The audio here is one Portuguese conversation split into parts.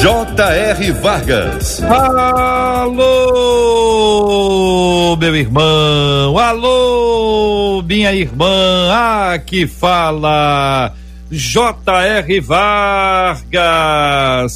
J.R. Vargas. Alô, meu irmão. Alô, minha irmã. Ah, que fala. J.R. Vargas,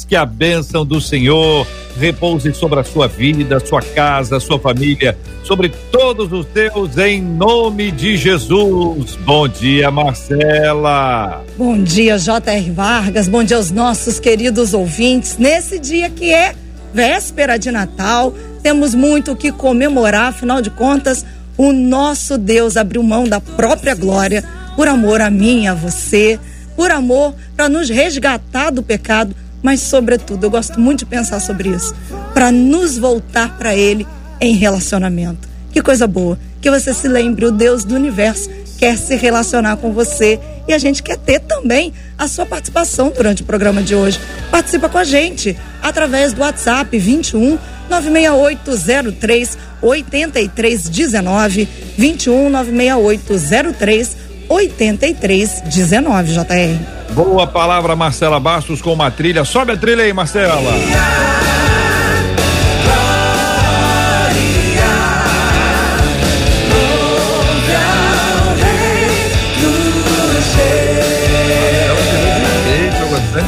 que a bênção do Senhor repouse sobre a sua vida, sua casa, sua família, sobre todos os teus, em nome de Jesus. Bom dia, Marcela. Bom dia, J.R. Vargas. Bom dia aos nossos queridos ouvintes. Nesse dia que é véspera de Natal, temos muito o que comemorar, afinal de contas, o nosso Deus abriu mão da própria glória por amor a mim a você por amor, para nos resgatar do pecado, mas, sobretudo, eu gosto muito de pensar sobre isso, para nos voltar para Ele em relacionamento. Que coisa boa, que você se lembre, o Deus do universo quer se relacionar com você e a gente quer ter também a sua participação durante o programa de hoje. Participa com a gente através do WhatsApp 21 96803 8319 21 96803 8319, JR. Boa palavra, Marcela Bastos, com uma trilha. Sobe a trilha aí, Marcela.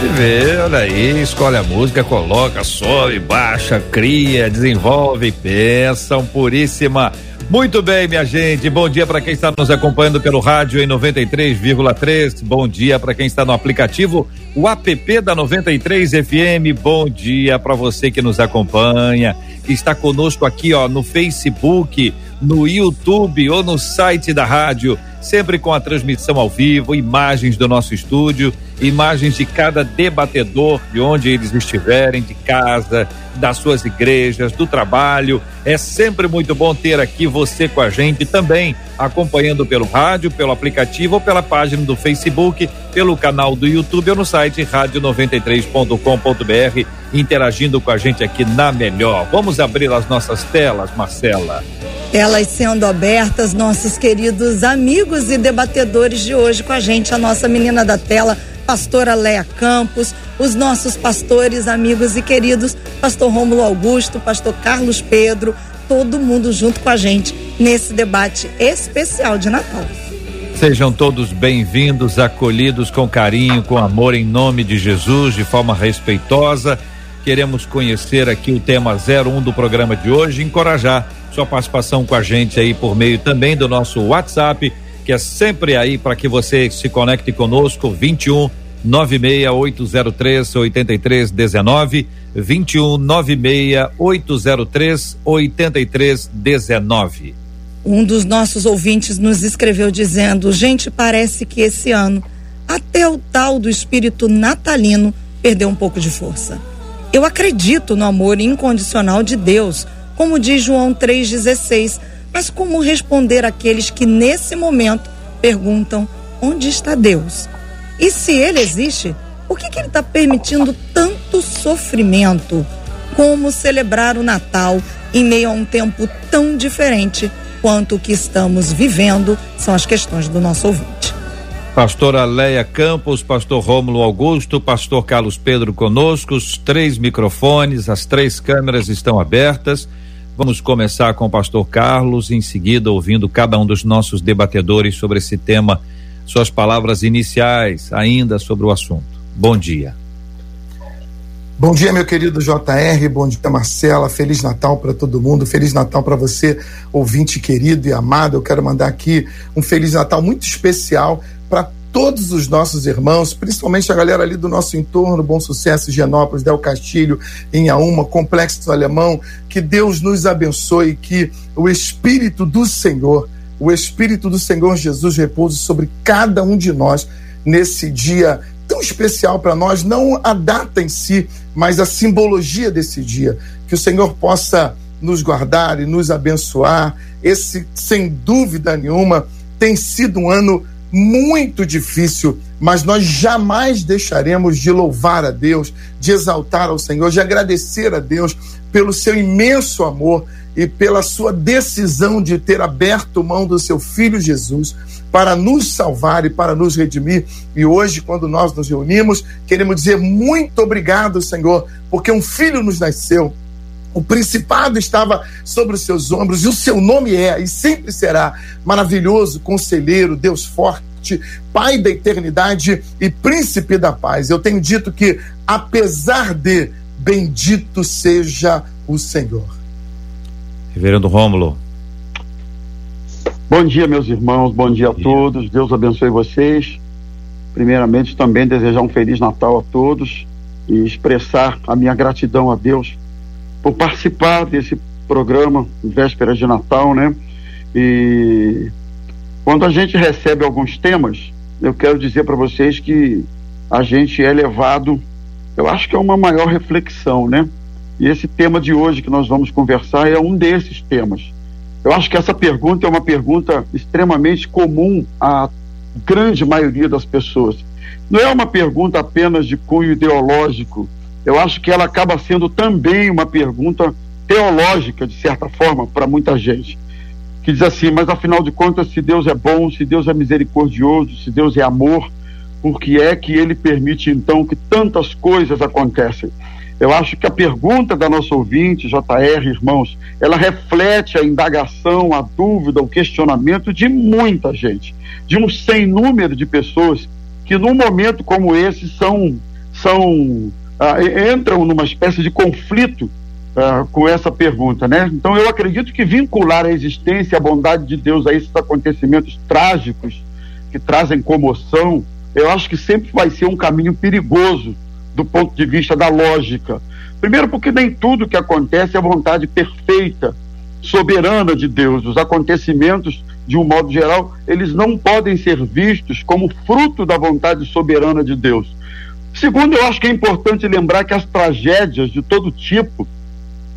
de ver, olha aí, escolhe a música, coloca, sobe, baixa, cria, desenvolve, peça, um puríssima muito bem, minha gente. Bom dia para quem está nos acompanhando pelo rádio em 93,3. Bom dia para quem está no aplicativo, o app da 93 FM. Bom dia para você que nos acompanha, que está conosco aqui, ó, no Facebook, no YouTube ou no site da rádio, sempre com a transmissão ao vivo, imagens do nosso estúdio, imagens de cada debatedor, de onde eles estiverem, de casa, das suas igrejas, do trabalho. É sempre muito bom ter aqui você com a gente também, acompanhando pelo rádio, pelo aplicativo ou pela página do Facebook, pelo canal do YouTube ou no site rádio93.com.br, interagindo com a gente aqui na melhor. Vamos abrir as nossas telas, Marcela. Elas sendo abertas, nossos queridos amigos e debatedores de hoje com a gente, a nossa menina da tela, pastora Leia Campos, os nossos pastores, amigos e queridos, pastor Rômulo Augusto, pastor Carlos Pedro, todo mundo junto com a gente nesse debate especial de Natal. Sejam todos bem-vindos, acolhidos com carinho, com amor, em nome de Jesus, de forma respeitosa. Queremos conhecer aqui o tema 01 do programa de hoje, encorajar sua participação com a gente aí por meio também do nosso WhatsApp que é sempre aí para que você se conecte conosco, 21 96803 8319 21 96803 8319. Um dos nossos ouvintes nos escreveu dizendo: "Gente, parece que esse ano até o tal do espírito natalino perdeu um pouco de força. Eu acredito no amor incondicional de Deus, como diz João 3:16 mas como responder àqueles que nesse momento perguntam: onde está Deus? E se ele existe, por que, que ele está permitindo tanto sofrimento? Como celebrar o Natal em meio a um tempo tão diferente quanto o que estamos vivendo? São as questões do nosso ouvinte. Pastora Leia Campos, pastor Rômulo Augusto, pastor Carlos Pedro conosco, os três microfones, as três câmeras estão abertas. Vamos começar com o pastor Carlos, em seguida ouvindo cada um dos nossos debatedores sobre esse tema, suas palavras iniciais ainda sobre o assunto. Bom dia. Bom dia, meu querido JR, bom dia, Marcela. Feliz Natal para todo mundo, Feliz Natal para você, ouvinte querido e amado. Eu quero mandar aqui um Feliz Natal muito especial para todos os nossos irmãos, principalmente a galera ali do nosso entorno, Bom Sucesso, Genópolis, Del Castilho, Inhaúma, Complexo Alemão, que Deus nos abençoe, que o Espírito do Senhor, o Espírito do Senhor Jesus repouse sobre cada um de nós nesse dia tão especial para nós, não a data em si, mas a simbologia desse dia. Que o Senhor possa nos guardar e nos abençoar. Esse, sem dúvida nenhuma, tem sido um ano muito difícil, mas nós jamais deixaremos de louvar a Deus, de exaltar ao Senhor, de agradecer a Deus pelo seu imenso amor e pela sua decisão de ter aberto mão do seu filho Jesus para nos salvar e para nos redimir. E hoje, quando nós nos reunimos, queremos dizer muito obrigado, Senhor, porque um filho nos nasceu. O principado estava sobre os seus ombros, e o seu nome é e sempre será maravilhoso, conselheiro, Deus forte, Pai da eternidade e príncipe da paz. Eu tenho dito que, apesar de, bendito seja o Senhor. Reverendo Rômulo. Bom dia, meus irmãos, bom dia a todos. Deus abençoe vocês. Primeiramente, também desejar um Feliz Natal a todos e expressar a minha gratidão a Deus por participar desse programa, véspera de Natal, né? E quando a gente recebe alguns temas, eu quero dizer para vocês que a gente é levado, eu acho que é uma maior reflexão, né? E esse tema de hoje que nós vamos conversar é um desses temas. Eu acho que essa pergunta é uma pergunta extremamente comum à grande maioria das pessoas. Não é uma pergunta apenas de cunho ideológico. Eu acho que ela acaba sendo também uma pergunta teológica, de certa forma, para muita gente. Que diz assim: mas afinal de contas, se Deus é bom, se Deus é misericordioso, se Deus é amor, por que é que ele permite então que tantas coisas acontecem? Eu acho que a pergunta da nossa ouvinte, JR, irmãos, ela reflete a indagação, a dúvida, o questionamento de muita gente, de um sem número de pessoas que num momento como esse são, são ah, entram numa espécie de conflito ah, com essa pergunta, né? Então eu acredito que vincular a existência e a bondade de Deus a esses acontecimentos trágicos que trazem comoção, eu acho que sempre vai ser um caminho perigoso do ponto de vista da lógica. Primeiro, porque nem tudo que acontece é vontade perfeita, soberana de Deus. Os acontecimentos, de um modo geral, eles não podem ser vistos como fruto da vontade soberana de Deus. Segundo, eu acho que é importante lembrar que as tragédias de todo tipo,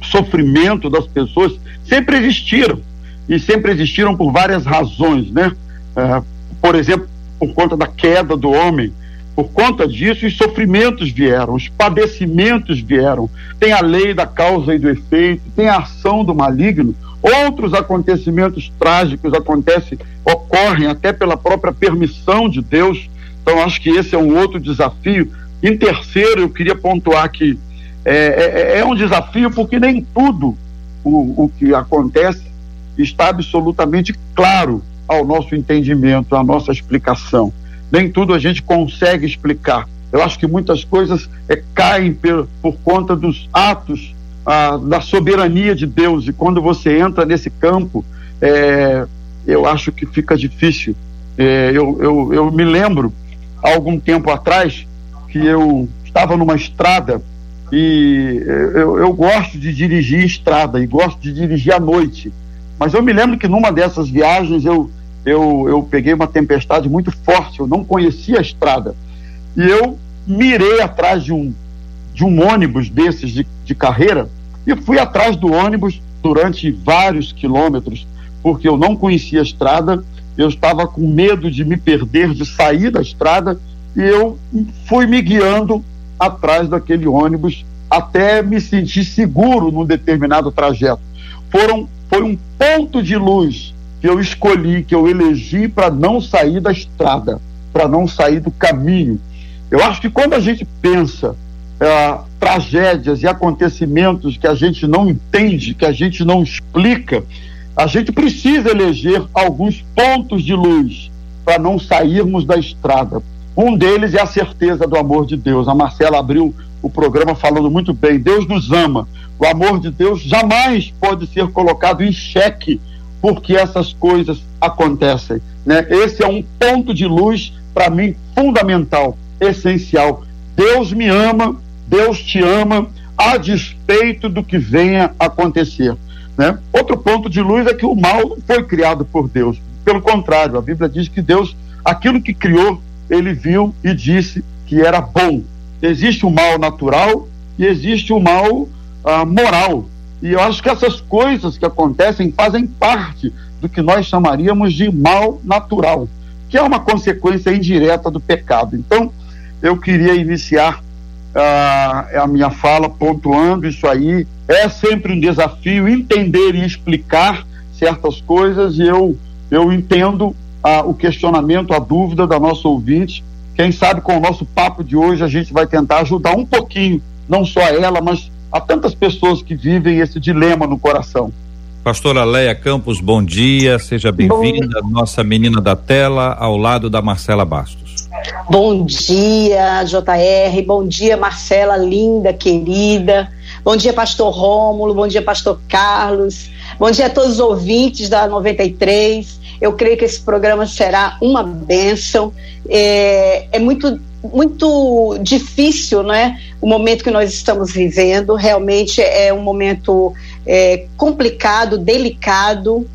sofrimento das pessoas, sempre existiram. E sempre existiram por várias razões, né? É, por exemplo, por conta da queda do homem, por conta disso, os sofrimentos vieram, os padecimentos vieram. Tem a lei da causa e do efeito, tem a ação do maligno. Outros acontecimentos trágicos acontecem, ocorrem até pela própria permissão de Deus. Então, acho que esse é um outro desafio. Em terceiro, eu queria pontuar que é, é, é um desafio porque nem tudo o, o que acontece está absolutamente claro ao nosso entendimento, à nossa explicação nem tudo a gente consegue explicar. Eu acho que muitas coisas é, caem por, por conta dos atos ah, da soberania de Deus. E quando você entra nesse campo, é, eu acho que fica difícil. É, eu, eu, eu me lembro, há algum tempo atrás, que eu estava numa estrada e eu, eu gosto de dirigir estrada e gosto de dirigir à noite. Mas eu me lembro que numa dessas viagens eu eu, eu peguei uma tempestade muito forte, eu não conhecia a estrada. E eu mirei atrás de um, de um ônibus desses de, de carreira e fui atrás do ônibus durante vários quilômetros, porque eu não conhecia a estrada, eu estava com medo de me perder, de sair da estrada, e eu fui me guiando atrás daquele ônibus até me sentir seguro num determinado trajeto. Foram, foi um ponto de luz que eu escolhi, que eu elegi para não sair da estrada, para não sair do caminho. Eu acho que quando a gente pensa é, tragédias e acontecimentos que a gente não entende, que a gente não explica, a gente precisa eleger alguns pontos de luz para não sairmos da estrada. Um deles é a certeza do amor de Deus. A Marcela abriu o programa falando muito bem. Deus nos ama. O amor de Deus jamais pode ser colocado em xeque porque essas coisas acontecem. Né? Esse é um ponto de luz para mim fundamental, essencial. Deus me ama, Deus te ama, a despeito do que venha acontecer. Né? Outro ponto de luz é que o mal não foi criado por Deus. Pelo contrário, a Bíblia diz que Deus, aquilo que criou, ele viu e disse que era bom. Existe o mal natural e existe o mal ah, moral. E eu acho que essas coisas que acontecem fazem parte do que nós chamaríamos de mal natural, que é uma consequência indireta do pecado. Então, eu queria iniciar uh, a minha fala pontuando isso aí. É sempre um desafio entender e explicar certas coisas, e eu, eu entendo uh, o questionamento, a dúvida da nossa ouvinte. Quem sabe com o nosso papo de hoje a gente vai tentar ajudar um pouquinho, não só ela, mas a tantas pessoas que vivem esse dilema no coração. Pastora Leia Campos, bom dia, seja bem-vinda, nossa menina da tela, ao lado da Marcela Bastos. Bom dia, JR, bom dia, Marcela, linda, querida. Bom dia, Pastor Rômulo, bom dia, Pastor Carlos. Bom dia a todos os ouvintes da 93. Eu creio que esse programa será uma bênção. É, é muito muito difícil, né? O momento que nós estamos vivendo realmente é um momento é, complicado, delicado,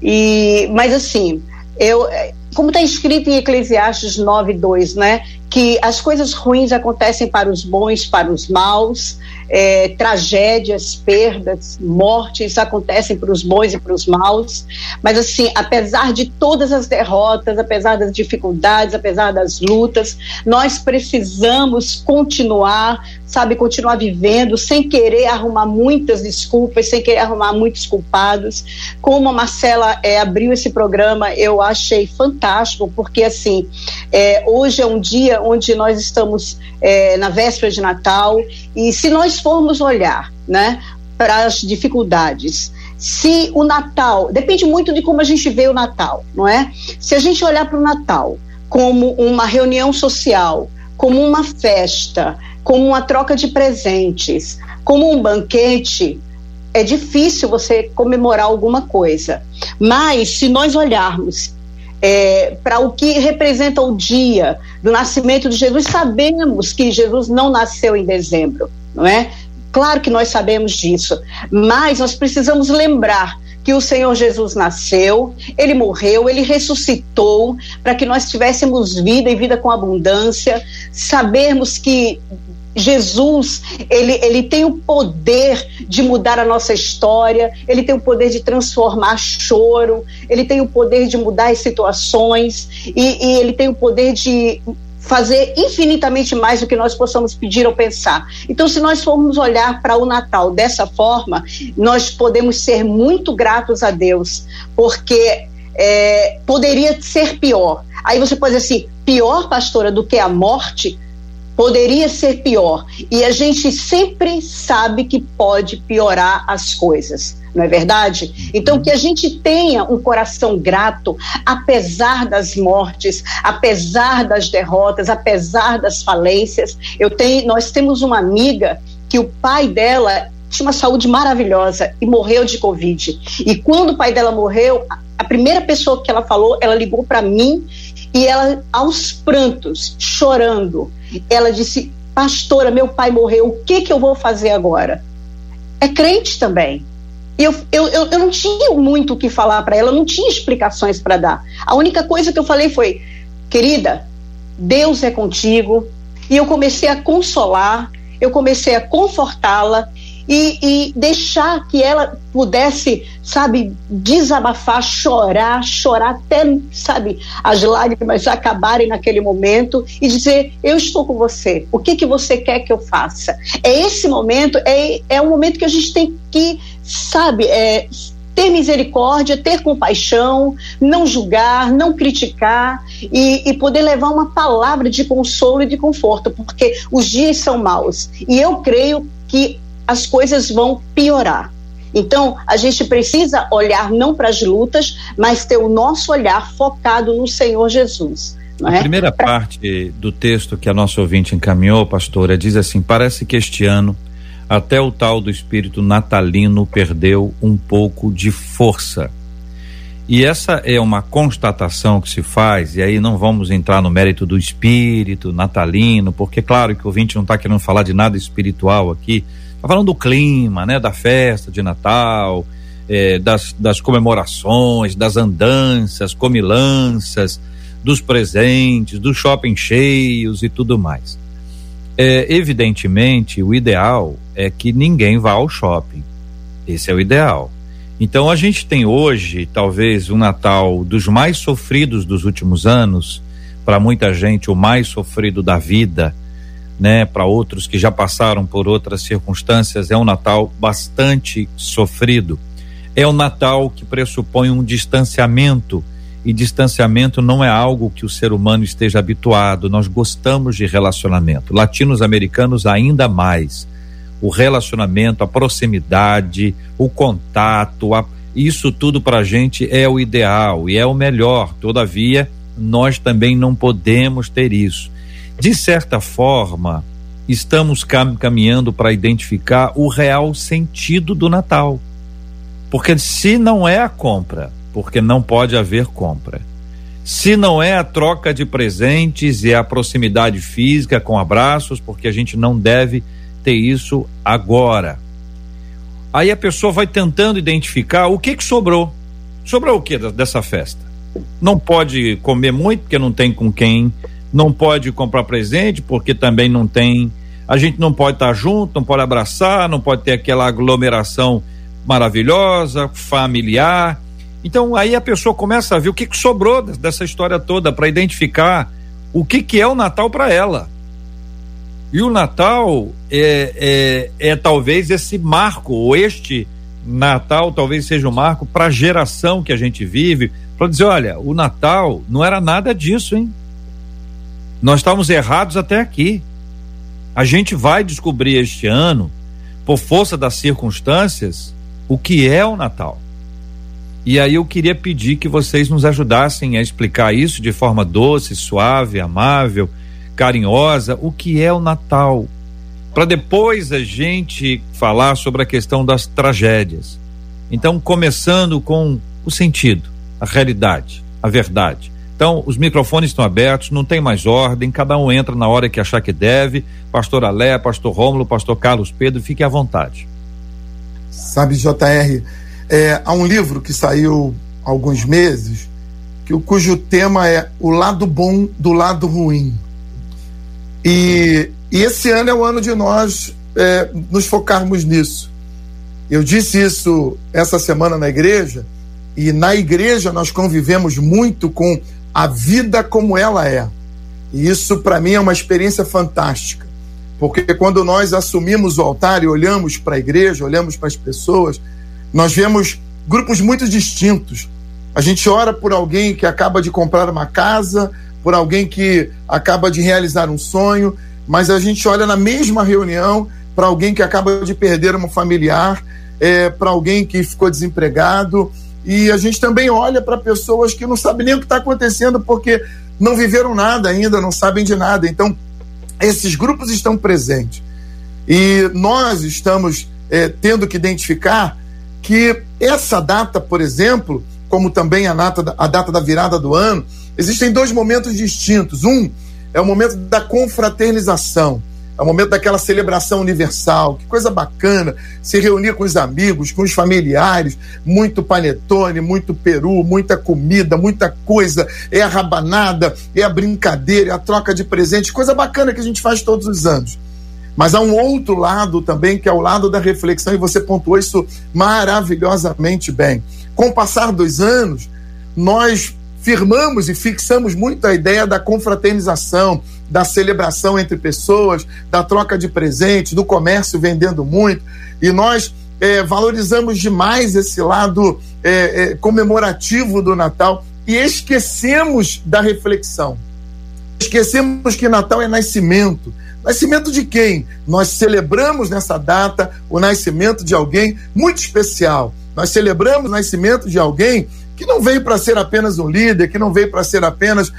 e mas assim, eu como está escrito em Eclesiastes 9:2, né? Que as coisas ruins acontecem para os bons, para os maus, é, tragédias, perdas, mortes acontecem para os bons e para os maus. Mas, assim, apesar de todas as derrotas, apesar das dificuldades, apesar das lutas, nós precisamos continuar, sabe, continuar vivendo sem querer arrumar muitas desculpas, sem querer arrumar muitos culpados. Como a Marcela é, abriu esse programa, eu achei fantástico, porque, assim, é, hoje é um dia onde nós estamos é, na véspera de Natal e se nós formos olhar, né, para as dificuldades, se o Natal, depende muito de como a gente vê o Natal, não é? Se a gente olhar para o Natal como uma reunião social, como uma festa, como uma troca de presentes, como um banquete, é difícil você comemorar alguma coisa. Mas se nós olharmos é, para o que representa o dia do nascimento de Jesus, sabemos que Jesus não nasceu em dezembro, não é? Claro que nós sabemos disso, mas nós precisamos lembrar que o Senhor Jesus nasceu, ele morreu, ele ressuscitou para que nós tivéssemos vida e vida com abundância, sabermos que Jesus, ele, ele tem o poder de mudar a nossa história, ele tem o poder de transformar choro, ele tem o poder de mudar as situações e, e ele tem o poder de fazer infinitamente mais do que nós possamos pedir ou pensar. Então, se nós formos olhar para o Natal dessa forma, nós podemos ser muito gratos a Deus, porque é, poderia ser pior. Aí você pode dizer assim: pior, pastora, do que a morte? Poderia ser pior. E a gente sempre sabe que pode piorar as coisas, não é verdade? Então, que a gente tenha um coração grato, apesar das mortes, apesar das derrotas, apesar das falências. Eu tenho, nós temos uma amiga que o pai dela tinha uma saúde maravilhosa e morreu de Covid. E quando o pai dela morreu, a primeira pessoa que ela falou, ela ligou para mim e ela, aos prantos, chorando, ela disse: Pastora, meu pai morreu, o que, que eu vou fazer agora? É crente também. Eu, eu, eu, eu não tinha muito o que falar para ela, não tinha explicações para dar. A única coisa que eu falei foi: Querida, Deus é contigo. E eu comecei a consolar, eu comecei a confortá-la e, e deixar que ela pudesse, sabe, desabafar, chorar, chorar até, sabe, as lágrimas acabarem naquele momento e dizer: Eu estou com você, o que, que você quer que eu faça? É esse momento, é, é um momento que a gente tem que, sabe, é, ter misericórdia, ter compaixão, não julgar, não criticar e, e, poder levar uma palavra de consolo e de conforto, porque os dias são maus. E eu creio que as coisas vão piorar. Então, a gente precisa olhar não para as lutas, mas ter o nosso olhar focado no Senhor Jesus. a é? primeira pra... parte do texto que a nossa ouvinte encaminhou, pastora, diz assim: parece que este ano até o tal do espírito natalino perdeu um pouco de força. E essa é uma constatação que se faz, e aí não vamos entrar no mérito do espírito natalino, porque, claro, que o ouvinte não está querendo falar de nada espiritual aqui, Tá falando do clima, né? Da festa de Natal, é, das, das comemorações, das andanças, comilanças, dos presentes, dos shopping cheios e tudo mais. É, evidentemente, o ideal é que ninguém vá ao shopping. Esse é o ideal. Então a gente tem hoje, talvez, um Natal dos mais sofridos dos últimos anos, para muita gente, o mais sofrido da vida, né? Para outros que já passaram por outras circunstâncias, é um Natal bastante sofrido. É um Natal que pressupõe um distanciamento, e distanciamento não é algo que o ser humano esteja habituado. Nós gostamos de relacionamento. Latinos americanos ainda mais o relacionamento, a proximidade, o contato, a, isso tudo para a gente é o ideal e é o melhor. Todavia, nós também não podemos ter isso. De certa forma, estamos cam caminhando para identificar o real sentido do Natal. Porque se não é a compra, porque não pode haver compra. Se não é a troca de presentes e a proximidade física com abraços, porque a gente não deve ter isso agora. Aí a pessoa vai tentando identificar o que que sobrou. Sobrou o que dessa festa? Não pode comer muito porque não tem com quem, não pode comprar presente porque também não tem. A gente não pode estar junto, não pode abraçar, não pode ter aquela aglomeração maravilhosa, familiar. Então aí a pessoa começa a ver o que, que sobrou dessa história toda para identificar o que, que é o Natal para ela. E o Natal é, é, é talvez esse marco, ou este Natal talvez seja um marco para a geração que a gente vive, para dizer: olha, o Natal não era nada disso, hein? Nós estávamos errados até aqui. A gente vai descobrir este ano, por força das circunstâncias, o que é o Natal. E aí eu queria pedir que vocês nos ajudassem a explicar isso de forma doce, suave, amável carinhosa o que é o Natal, para depois a gente falar sobre a questão das tragédias. Então, começando com o sentido, a realidade, a verdade. Então, os microfones estão abertos, não tem mais ordem, cada um entra na hora que achar que deve. Pastor Alé, Pastor Rômulo, Pastor Carlos Pedro, fique à vontade. Sabe, JR, é, há um livro que saiu há alguns meses, que, cujo tema é O Lado Bom do Lado Ruim. E, e esse ano é o ano de nós é, nos focarmos nisso. Eu disse isso essa semana na igreja, e na igreja nós convivemos muito com a vida como ela é. E isso para mim é uma experiência fantástica. Porque quando nós assumimos o altar e olhamos para a igreja, olhamos para as pessoas, nós vemos grupos muito distintos. A gente ora por alguém que acaba de comprar uma casa, por alguém que acaba de realizar um sonho, mas a gente olha na mesma reunião para alguém que acaba de perder um familiar, é, para alguém que ficou desempregado, e a gente também olha para pessoas que não sabem nem o que está acontecendo porque não viveram nada ainda, não sabem de nada. Então, esses grupos estão presentes. E nós estamos é, tendo que identificar que essa data, por exemplo, como também a data, a data da virada do ano, Existem dois momentos distintos. Um é o momento da confraternização, é o momento daquela celebração universal. Que coisa bacana se reunir com os amigos, com os familiares, muito panetone, muito peru, muita comida, muita coisa. É a rabanada, é a brincadeira, é a troca de presentes, coisa bacana que a gente faz todos os anos. Mas há um outro lado também, que é o lado da reflexão, e você pontuou isso maravilhosamente bem. Com o passar dos anos, nós firmamos e fixamos muito a ideia da confraternização, da celebração entre pessoas, da troca de presentes, do comércio vendendo muito, e nós é, valorizamos demais esse lado é, é, comemorativo do Natal e esquecemos da reflexão. Esquecemos que Natal é nascimento. Nascimento de quem? Nós celebramos nessa data o nascimento de alguém muito especial. Nós celebramos o nascimento de alguém que não veio para ser apenas um líder, que não veio para ser apenas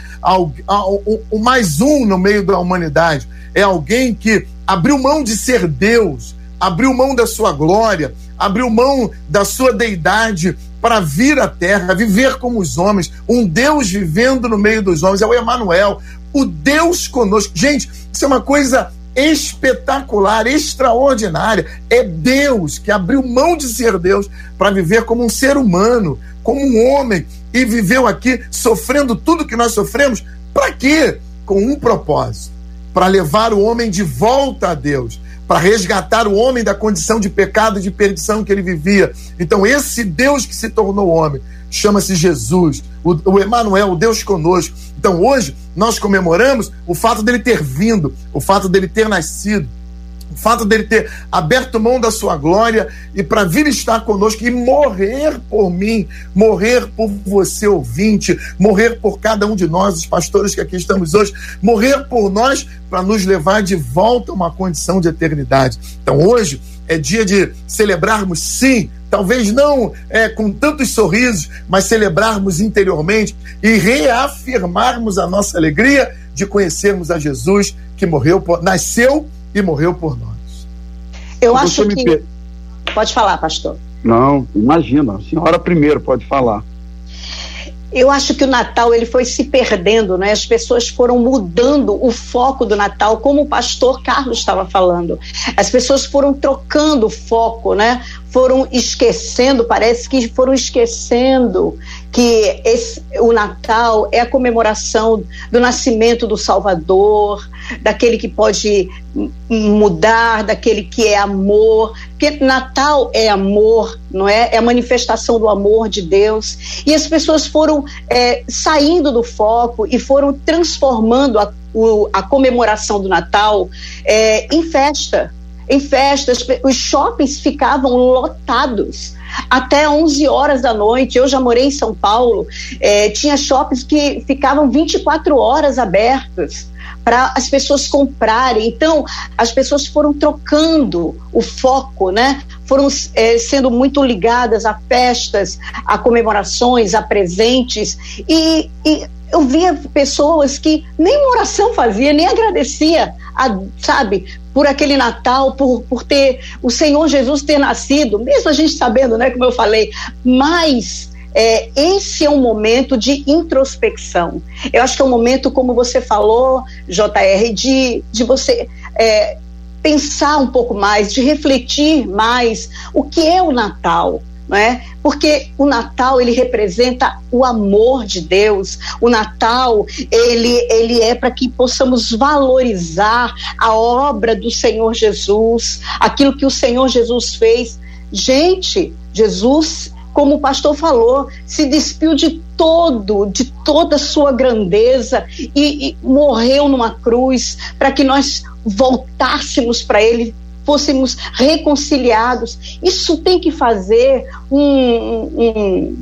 o mais um no meio da humanidade. É alguém que abriu mão de ser Deus, abriu mão da sua glória, abriu mão da sua deidade para vir à terra, viver como os homens, um Deus vivendo no meio dos homens, é o Emanuel, o Deus conosco. Gente, isso é uma coisa espetacular, extraordinária. É Deus que abriu mão de ser Deus para viver como um ser humano, como um homem e viveu aqui sofrendo tudo que nós sofremos. Para quê? Com um propósito: para levar o homem de volta a Deus, para resgatar o homem da condição de pecado e de perdição que ele vivia. Então, esse Deus que se tornou homem chama-se Jesus, o, o Emanuel, o Deus conosco. Então, hoje, nós comemoramos o fato dele ter vindo, o fato dele ter nascido, o fato dele ter aberto mão da sua glória e para vir estar conosco e morrer por mim, morrer por você, ouvinte, morrer por cada um de nós, os pastores que aqui estamos hoje, morrer por nós para nos levar de volta a uma condição de eternidade. Então hoje é dia de celebrarmos, sim, talvez não é, com tantos sorrisos, mas celebrarmos interiormente e reafirmarmos a nossa alegria de conhecermos a Jesus que morreu, por, nasceu e morreu por nós. Eu acho que. Per... Pode falar, pastor. Não, imagina, a senhora primeiro pode falar. Eu acho que o Natal ele foi se perdendo, né? As pessoas foram mudando o foco do Natal, como o pastor Carlos estava falando. As pessoas foram trocando o foco, né? Foram esquecendo, parece que foram esquecendo que esse, o Natal é a comemoração do nascimento do Salvador, daquele que pode mudar, daquele que é amor, porque Natal é amor, não é? É a manifestação do amor de Deus. E as pessoas foram é, saindo do foco e foram transformando a, o, a comemoração do Natal é, em festa. Em festas, os shoppings ficavam lotados até 11 horas da noite. Eu já morei em São Paulo, é, tinha shoppings que ficavam 24 horas abertos para as pessoas comprarem. Então, as pessoas foram trocando o foco, né? Foram é, sendo muito ligadas a festas, a comemorações, a presentes. E, e eu via pessoas que nem oração fazia, nem agradecia, a, sabe, por aquele Natal, por, por ter o Senhor Jesus ter nascido, mesmo a gente sabendo, né, como eu falei, mas é, esse é um momento de introspecção. Eu acho que é um momento, como você falou, JR, de, de você é, pensar um pouco mais, de refletir mais o que é o Natal é? Porque o Natal ele representa o amor de Deus. O Natal ele ele é para que possamos valorizar a obra do Senhor Jesus, aquilo que o Senhor Jesus fez. Gente, Jesus como o pastor falou, se despiu de todo, de toda a sua grandeza e, e morreu numa cruz para que nós voltássemos para Ele, fôssemos reconciliados. Isso tem que fazer um, um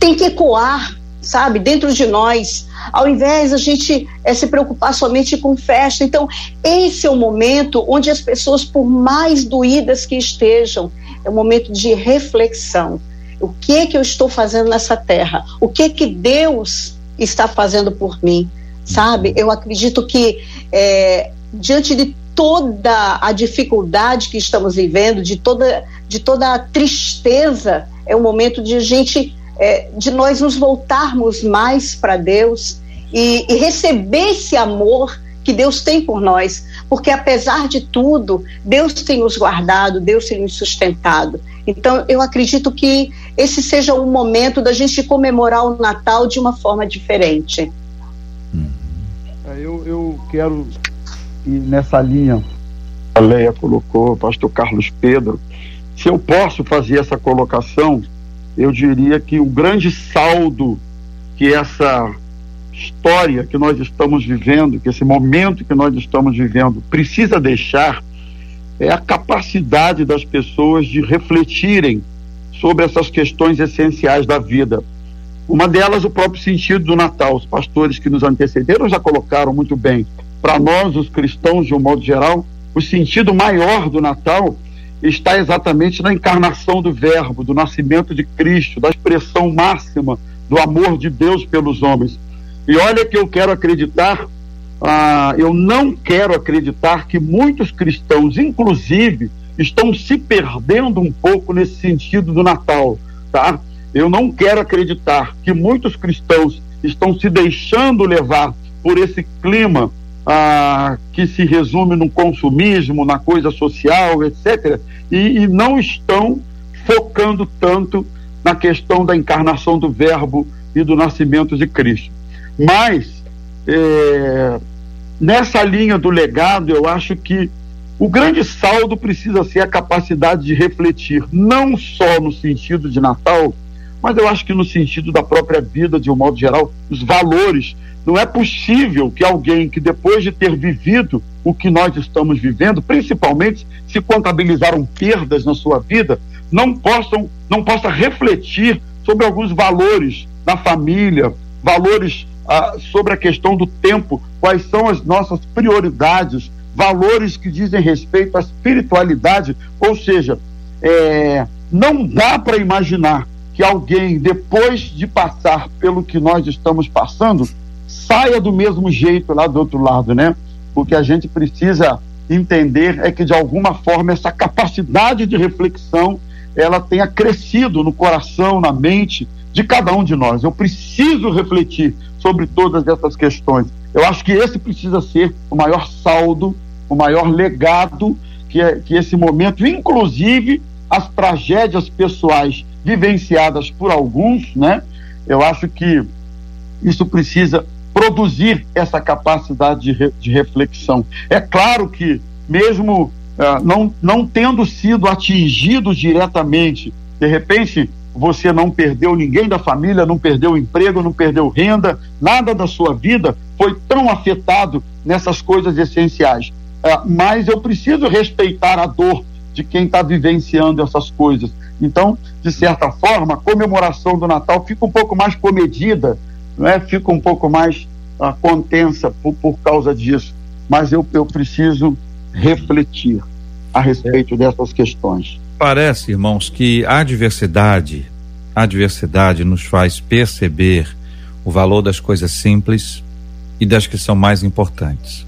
tem que ecoar, sabe, dentro de nós, ao invés a gente é, se preocupar somente com festa. Então, esse é o momento onde as pessoas, por mais doídas que estejam, é um momento de reflexão. O que é que eu estou fazendo nessa terra? O que é que Deus está fazendo por mim? Sabe? Eu acredito que é, diante de toda a dificuldade que estamos vivendo, de toda, de toda a tristeza, é o momento de gente, é, de nós nos voltarmos mais para Deus e, e receber esse amor que Deus tem por nós, porque apesar de tudo, Deus tem nos guardado, Deus tem nos sustentado. Então, eu acredito que esse seja o momento da gente comemorar o Natal de uma forma diferente. É, eu, eu quero e nessa linha a Leia colocou, o pastor Carlos Pedro, se eu posso fazer essa colocação, eu diria que o grande saldo que essa história que nós estamos vivendo, que esse momento que nós estamos vivendo precisa deixar é a capacidade das pessoas de refletirem sobre essas questões essenciais da vida. Uma delas, o próprio sentido do Natal. Os pastores que nos antecederam já colocaram muito bem para nós, os cristãos, de um modo geral, o sentido maior do Natal está exatamente na encarnação do Verbo, do nascimento de Cristo, da expressão máxima do amor de Deus pelos homens. E olha que eu quero acreditar, ah, eu não quero acreditar que muitos cristãos, inclusive, estão se perdendo um pouco nesse sentido do Natal, tá? Eu não quero acreditar que muitos cristãos estão se deixando levar por esse clima ah, que se resume no consumismo, na coisa social, etc., e, e não estão focando tanto na questão da encarnação do Verbo e do nascimento de Cristo. Mas, é, nessa linha do legado, eu acho que O grande saldo precisa ser a capacidade de refletir, não só no sentido de Natal, mas eu acho que no sentido da própria vida, de um modo geral, os valores. Não é possível que alguém que, depois de ter vivido o que nós estamos vivendo, principalmente se contabilizaram perdas na sua vida, não possam, não possa refletir sobre alguns valores na família, valores ah, sobre a questão do tempo, quais são as nossas prioridades, valores que dizem respeito à espiritualidade, ou seja, é, não dá para imaginar que alguém, depois de passar pelo que nós estamos passando, saia do mesmo jeito lá do outro lado, né? O que a gente precisa entender é que, de alguma forma, essa capacidade de reflexão ela tenha crescido no coração, na mente de cada um de nós. Eu preciso refletir sobre todas essas questões. Eu acho que esse precisa ser o maior saldo, o maior legado que, é, que esse momento, inclusive as tragédias pessoais vivenciadas por alguns, né? Eu acho que isso precisa produzir essa capacidade de, re, de reflexão. É claro que, mesmo uh, não, não tendo sido atingido diretamente, de repente você não perdeu ninguém da família, não perdeu emprego, não perdeu renda, nada da sua vida foi tão afetado nessas coisas essenciais. Uh, mas eu preciso respeitar a dor de quem está vivenciando essas coisas. Então, de certa forma, a comemoração do Natal fica um pouco mais comedida, não é? fica um pouco mais uh, contensa por, por causa disso. Mas eu, eu preciso refletir a respeito dessas questões. Parece, irmãos, que a diversidade, a diversidade nos faz perceber o valor das coisas simples e das que são mais importantes.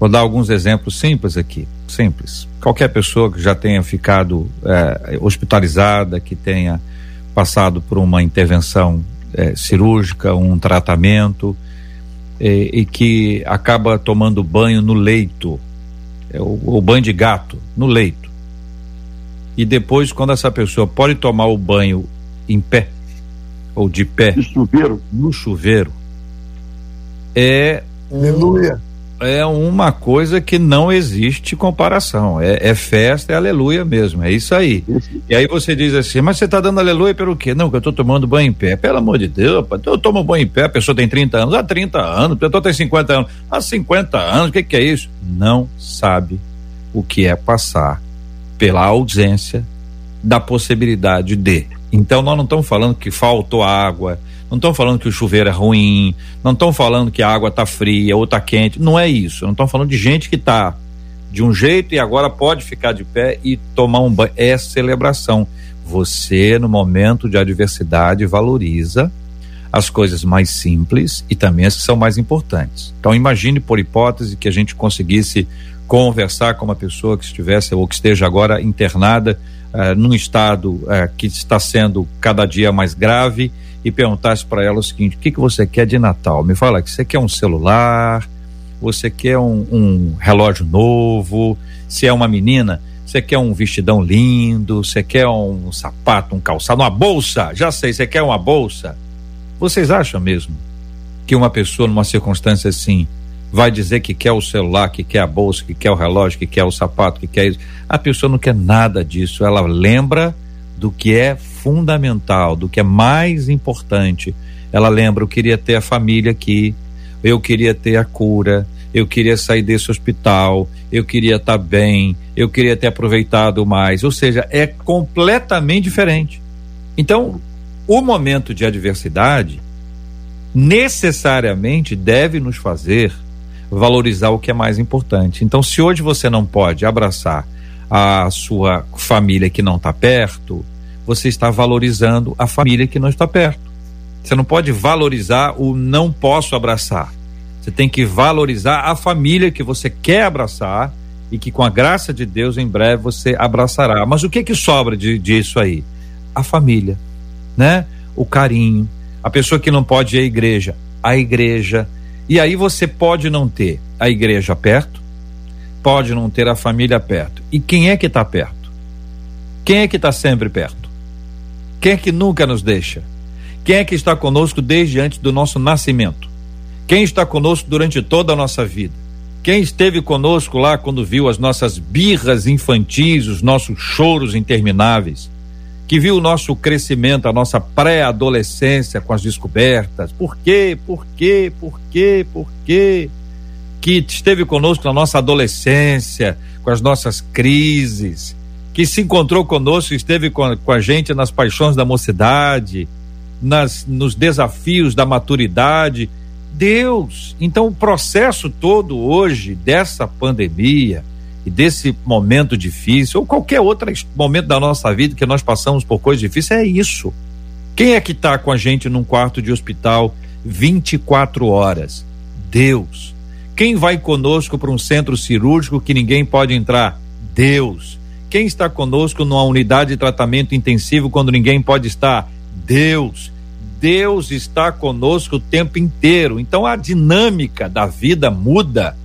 Vou dar alguns exemplos simples aqui, simples. Qualquer pessoa que já tenha ficado é, hospitalizada, que tenha passado por uma intervenção é, cirúrgica, um tratamento, e que acaba tomando banho no leito, é, o, o banho de gato, no leito. E depois, quando essa pessoa pode tomar o banho em pé, ou de pé, no chuveiro, no chuveiro é um, Aleluia é uma coisa que não existe comparação. É, é, festa, é aleluia mesmo. É isso aí. E aí você diz assim, mas você está dando aleluia pelo quê? Não, que eu estou tomando banho em pé. Pelo amor de Deus, eu tomo banho em pé, a pessoa tem 30 anos, há 30 anos, a pessoa tem 50 anos, há 50 anos, o que, que é isso? Não sabe o que é passar pela ausência da possibilidade de. Então nós não estamos falando que faltou água, não estão falando que o chuveiro é ruim, não estão falando que a água está fria ou está quente, não é isso. Não estão falando de gente que está de um jeito e agora pode ficar de pé e tomar um banho. É celebração. Você, no momento de adversidade, valoriza as coisas mais simples e também as que são mais importantes. Então, imagine, por hipótese, que a gente conseguisse conversar com uma pessoa que estivesse ou que esteja agora internada uh, num estado uh, que está sendo cada dia mais grave e perguntasse para ela o seguinte: o que, que você quer de Natal? Me fala que você quer um celular, você quer um, um relógio novo, se é uma menina, você quer um vestidão lindo, você quer um sapato, um calçado, uma bolsa, já sei, você quer uma bolsa. Vocês acham mesmo que uma pessoa numa circunstância assim vai dizer que quer o celular, que quer a bolsa, que quer o relógio, que quer o sapato, que quer isso? A pessoa não quer nada disso, ela lembra do que é fundamental, do que é mais importante. Ela lembra: eu queria ter a família aqui, eu queria ter a cura, eu queria sair desse hospital, eu queria estar tá bem, eu queria ter aproveitado mais. Ou seja, é completamente diferente. Então, o momento de adversidade necessariamente deve nos fazer valorizar o que é mais importante. Então, se hoje você não pode abraçar a sua família que não está perto, você está valorizando a família que não está perto. Você não pode valorizar o não posso abraçar. Você tem que valorizar a família que você quer abraçar e que com a graça de Deus em breve você abraçará. Mas o que que sobra de, disso aí? A família, né? O carinho. A pessoa que não pode ir à igreja, a igreja. E aí você pode não ter a igreja perto, pode não ter a família perto. E quem é que está perto? Quem é que está sempre perto? Quem é que nunca nos deixa? Quem é que está conosco desde antes do nosso nascimento? Quem está conosco durante toda a nossa vida? Quem esteve conosco lá quando viu as nossas birras infantis, os nossos choros intermináveis, que viu o nosso crescimento, a nossa pré-adolescência com as descobertas, por quê, por quê, por quê, por quê, que esteve conosco na nossa adolescência, com as nossas crises, que se encontrou conosco, esteve com, com a gente nas paixões da mocidade, nas, nos desafios da maturidade, Deus. Então, o processo todo hoje dessa pandemia e desse momento difícil, ou qualquer outro momento da nossa vida que nós passamos por coisas difíceis, é isso. Quem é que está com a gente num quarto de hospital 24 horas? Deus. Quem vai conosco para um centro cirúrgico que ninguém pode entrar? Deus. Quem está conosco numa unidade de tratamento intensivo quando ninguém pode estar? Deus. Deus está conosco o tempo inteiro. Então a dinâmica da vida muda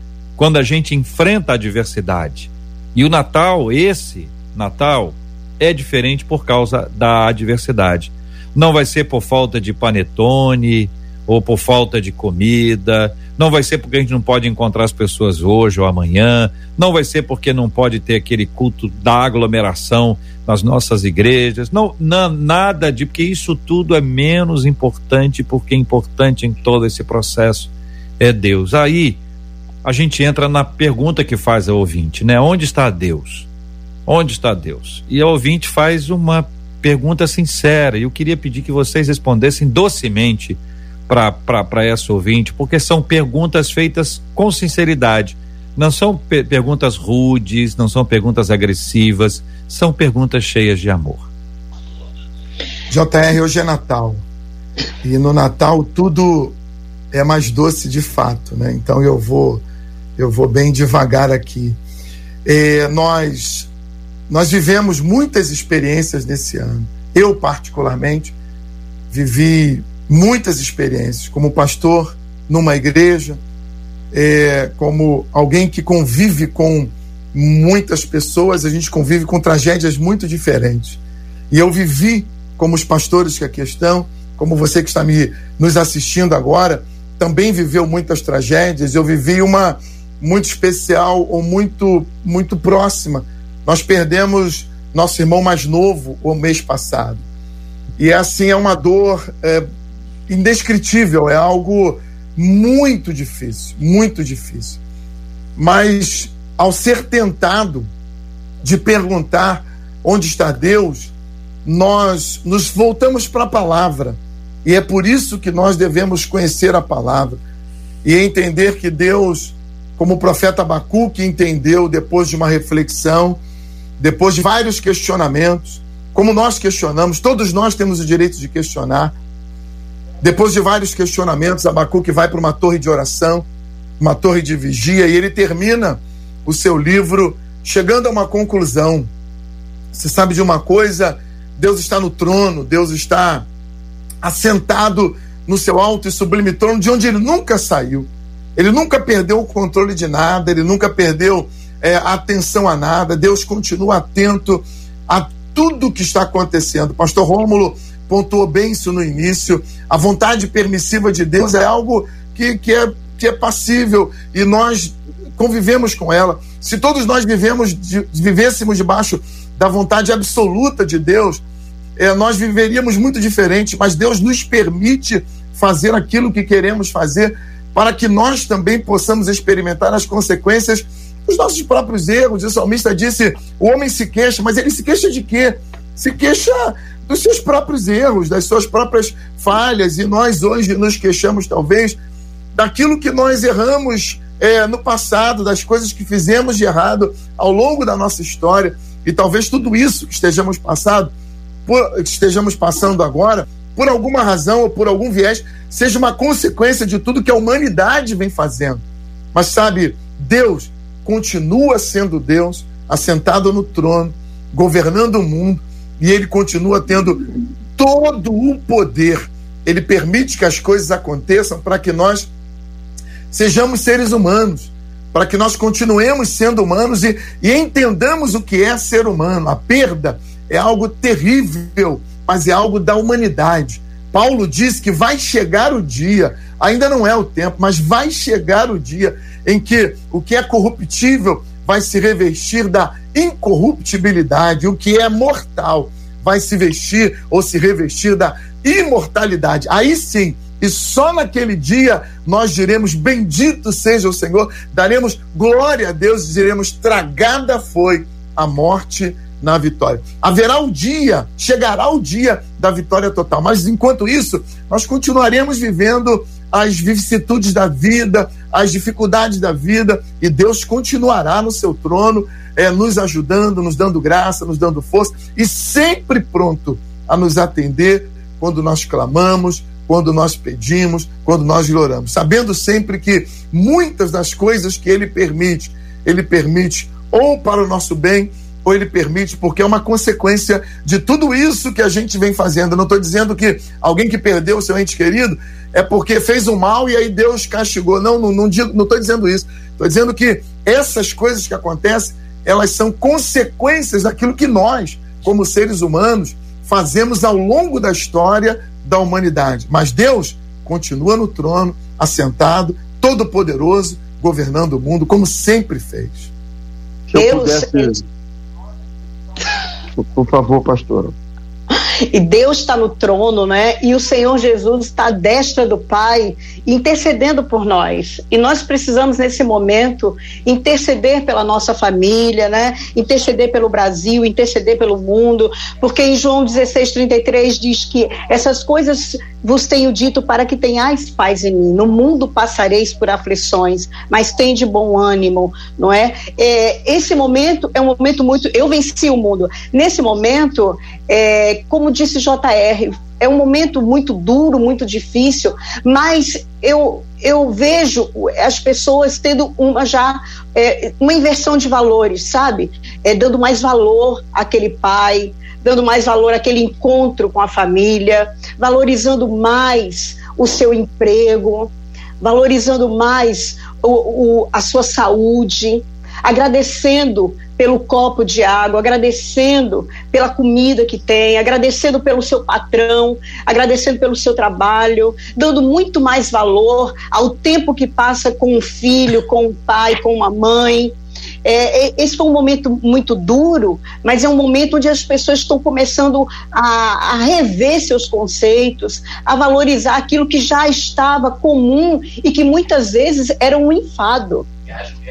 quando a gente enfrenta a adversidade. E o Natal, esse Natal, é diferente por causa da adversidade. Não vai ser por falta de panetone ou por falta de comida, não vai ser porque a gente não pode encontrar as pessoas hoje ou amanhã, não vai ser porque não pode ter aquele culto da aglomeração nas nossas igrejas, não, não nada de porque isso tudo é menos importante, porque importante em todo esse processo é Deus. Aí a gente entra na pergunta que faz a ouvinte, né? Onde está Deus? Onde está Deus? E a ouvinte faz uma pergunta sincera e eu queria pedir que vocês respondessem docemente para essa ouvinte, porque são perguntas feitas com sinceridade. Não são pe perguntas rudes, não são perguntas agressivas, são perguntas cheias de amor. JR, hoje é Natal. E no Natal tudo é mais doce de fato, né? Então eu vou eu vou bem devagar aqui. É, nós nós vivemos muitas experiências nesse ano. Eu particularmente vivi muitas experiências como pastor numa igreja, é, como alguém que convive com muitas pessoas, a gente convive com tragédias muito diferentes. E eu vivi, como os pastores que aqui estão, como você que está me, nos assistindo agora, também viveu muitas tragédias. Eu vivi uma muito especial ou muito, muito próxima. Nós perdemos nosso irmão mais novo o mês passado. E assim é uma dor é, indescritível, é algo muito difícil, muito difícil. Mas ao ser tentado de perguntar onde está Deus, nós nos voltamos para a palavra. E é por isso que nós devemos conhecer a palavra e entender que Deus, como o profeta Abacuque entendeu depois de uma reflexão, depois de vários questionamentos, como nós questionamos, todos nós temos o direito de questionar, depois de vários questionamentos, Abacuque vai para uma torre de oração, uma torre de vigia, e ele termina o seu livro chegando a uma conclusão. Você sabe de uma coisa? Deus está no trono, Deus está assentado no seu alto e sublime trono, de onde ele nunca saiu. Ele nunca perdeu o controle de nada, ele nunca perdeu é, atenção a nada. Deus continua atento a tudo que está acontecendo. Pastor Rômulo pontuou bem isso no início. A vontade permissiva de Deus é algo que, que, é, que é passível e nós convivemos com ela. Se todos nós vivemos, de, vivêssemos debaixo da vontade absoluta de Deus, é, nós viveríamos muito diferente, mas Deus nos permite fazer aquilo que queremos fazer para que nós também possamos experimentar as consequências dos nossos próprios erros. O salmista disse: o homem se queixa, mas ele se queixa de quê? Se queixa dos seus próprios erros, das suas próprias falhas, e nós hoje nos queixamos, talvez, daquilo que nós erramos é, no passado, das coisas que fizemos de errado ao longo da nossa história, e talvez tudo isso que estejamos passado, por, estejamos passando agora, por alguma razão ou por algum viés, seja uma consequência de tudo que a humanidade vem fazendo. Mas sabe, Deus continua sendo Deus, assentado no trono, governando o mundo, e ele continua tendo todo o poder. Ele permite que as coisas aconteçam para que nós sejamos seres humanos, para que nós continuemos sendo humanos e, e entendamos o que é ser humano. A perda é algo terrível, mas é algo da humanidade. Paulo diz que vai chegar o dia, ainda não é o tempo, mas vai chegar o dia em que o que é corruptível vai se revestir da incorruptibilidade, o que é mortal vai se vestir ou se revestir da imortalidade. Aí sim, e só naquele dia nós diremos: Bendito seja o Senhor, daremos glória a Deus, diremos: Tragada foi a morte na vitória. Haverá um dia, chegará o dia da vitória total, mas enquanto isso, nós continuaremos vivendo as vicissitudes da vida, as dificuldades da vida, e Deus continuará no seu trono, é, nos ajudando, nos dando graça, nos dando força, e sempre pronto a nos atender quando nós clamamos, quando nós pedimos, quando nós oramos, sabendo sempre que muitas das coisas que Ele permite, Ele permite ou para o nosso bem, ou ele permite porque é uma consequência de tudo isso que a gente vem fazendo. Eu não estou dizendo que alguém que perdeu o seu ente querido é porque fez o mal e aí Deus castigou. Não, não estou não, não dizendo isso. Estou dizendo que essas coisas que acontecem, elas são consequências daquilo que nós, como seres humanos, fazemos ao longo da história da humanidade. Mas Deus continua no trono, assentado, todo-poderoso, governando o mundo, como sempre fez. Se eu pudesse. Por favor, pastora. E Deus está no trono, né? E o Senhor Jesus está à destra do Pai, intercedendo por nós. E nós precisamos, nesse momento, interceder pela nossa família, né? Interceder pelo Brasil, interceder pelo mundo, porque em João 16, 33 diz que essas coisas vos tenho dito para que tenhais paz em mim. No mundo passareis por aflições, mas tem de bom ânimo, não é? é? Esse momento é um momento muito. Eu venci o mundo. Nesse momento, é, como disse JR, é um momento muito duro, muito difícil, mas eu, eu vejo as pessoas tendo uma já é, uma inversão de valores, sabe? É, dando mais valor àquele pai, dando mais valor àquele encontro com a família, valorizando mais o seu emprego, valorizando mais o, o, a sua saúde, agradecendo pelo copo de água, agradecendo pela comida que tem, agradecendo pelo seu patrão, agradecendo pelo seu trabalho, dando muito mais valor ao tempo que passa com o filho, com o pai, com a mãe. É, é, esse foi um momento muito duro, mas é um momento onde as pessoas estão começando a, a rever seus conceitos, a valorizar aquilo que já estava comum e que muitas vezes era um enfado,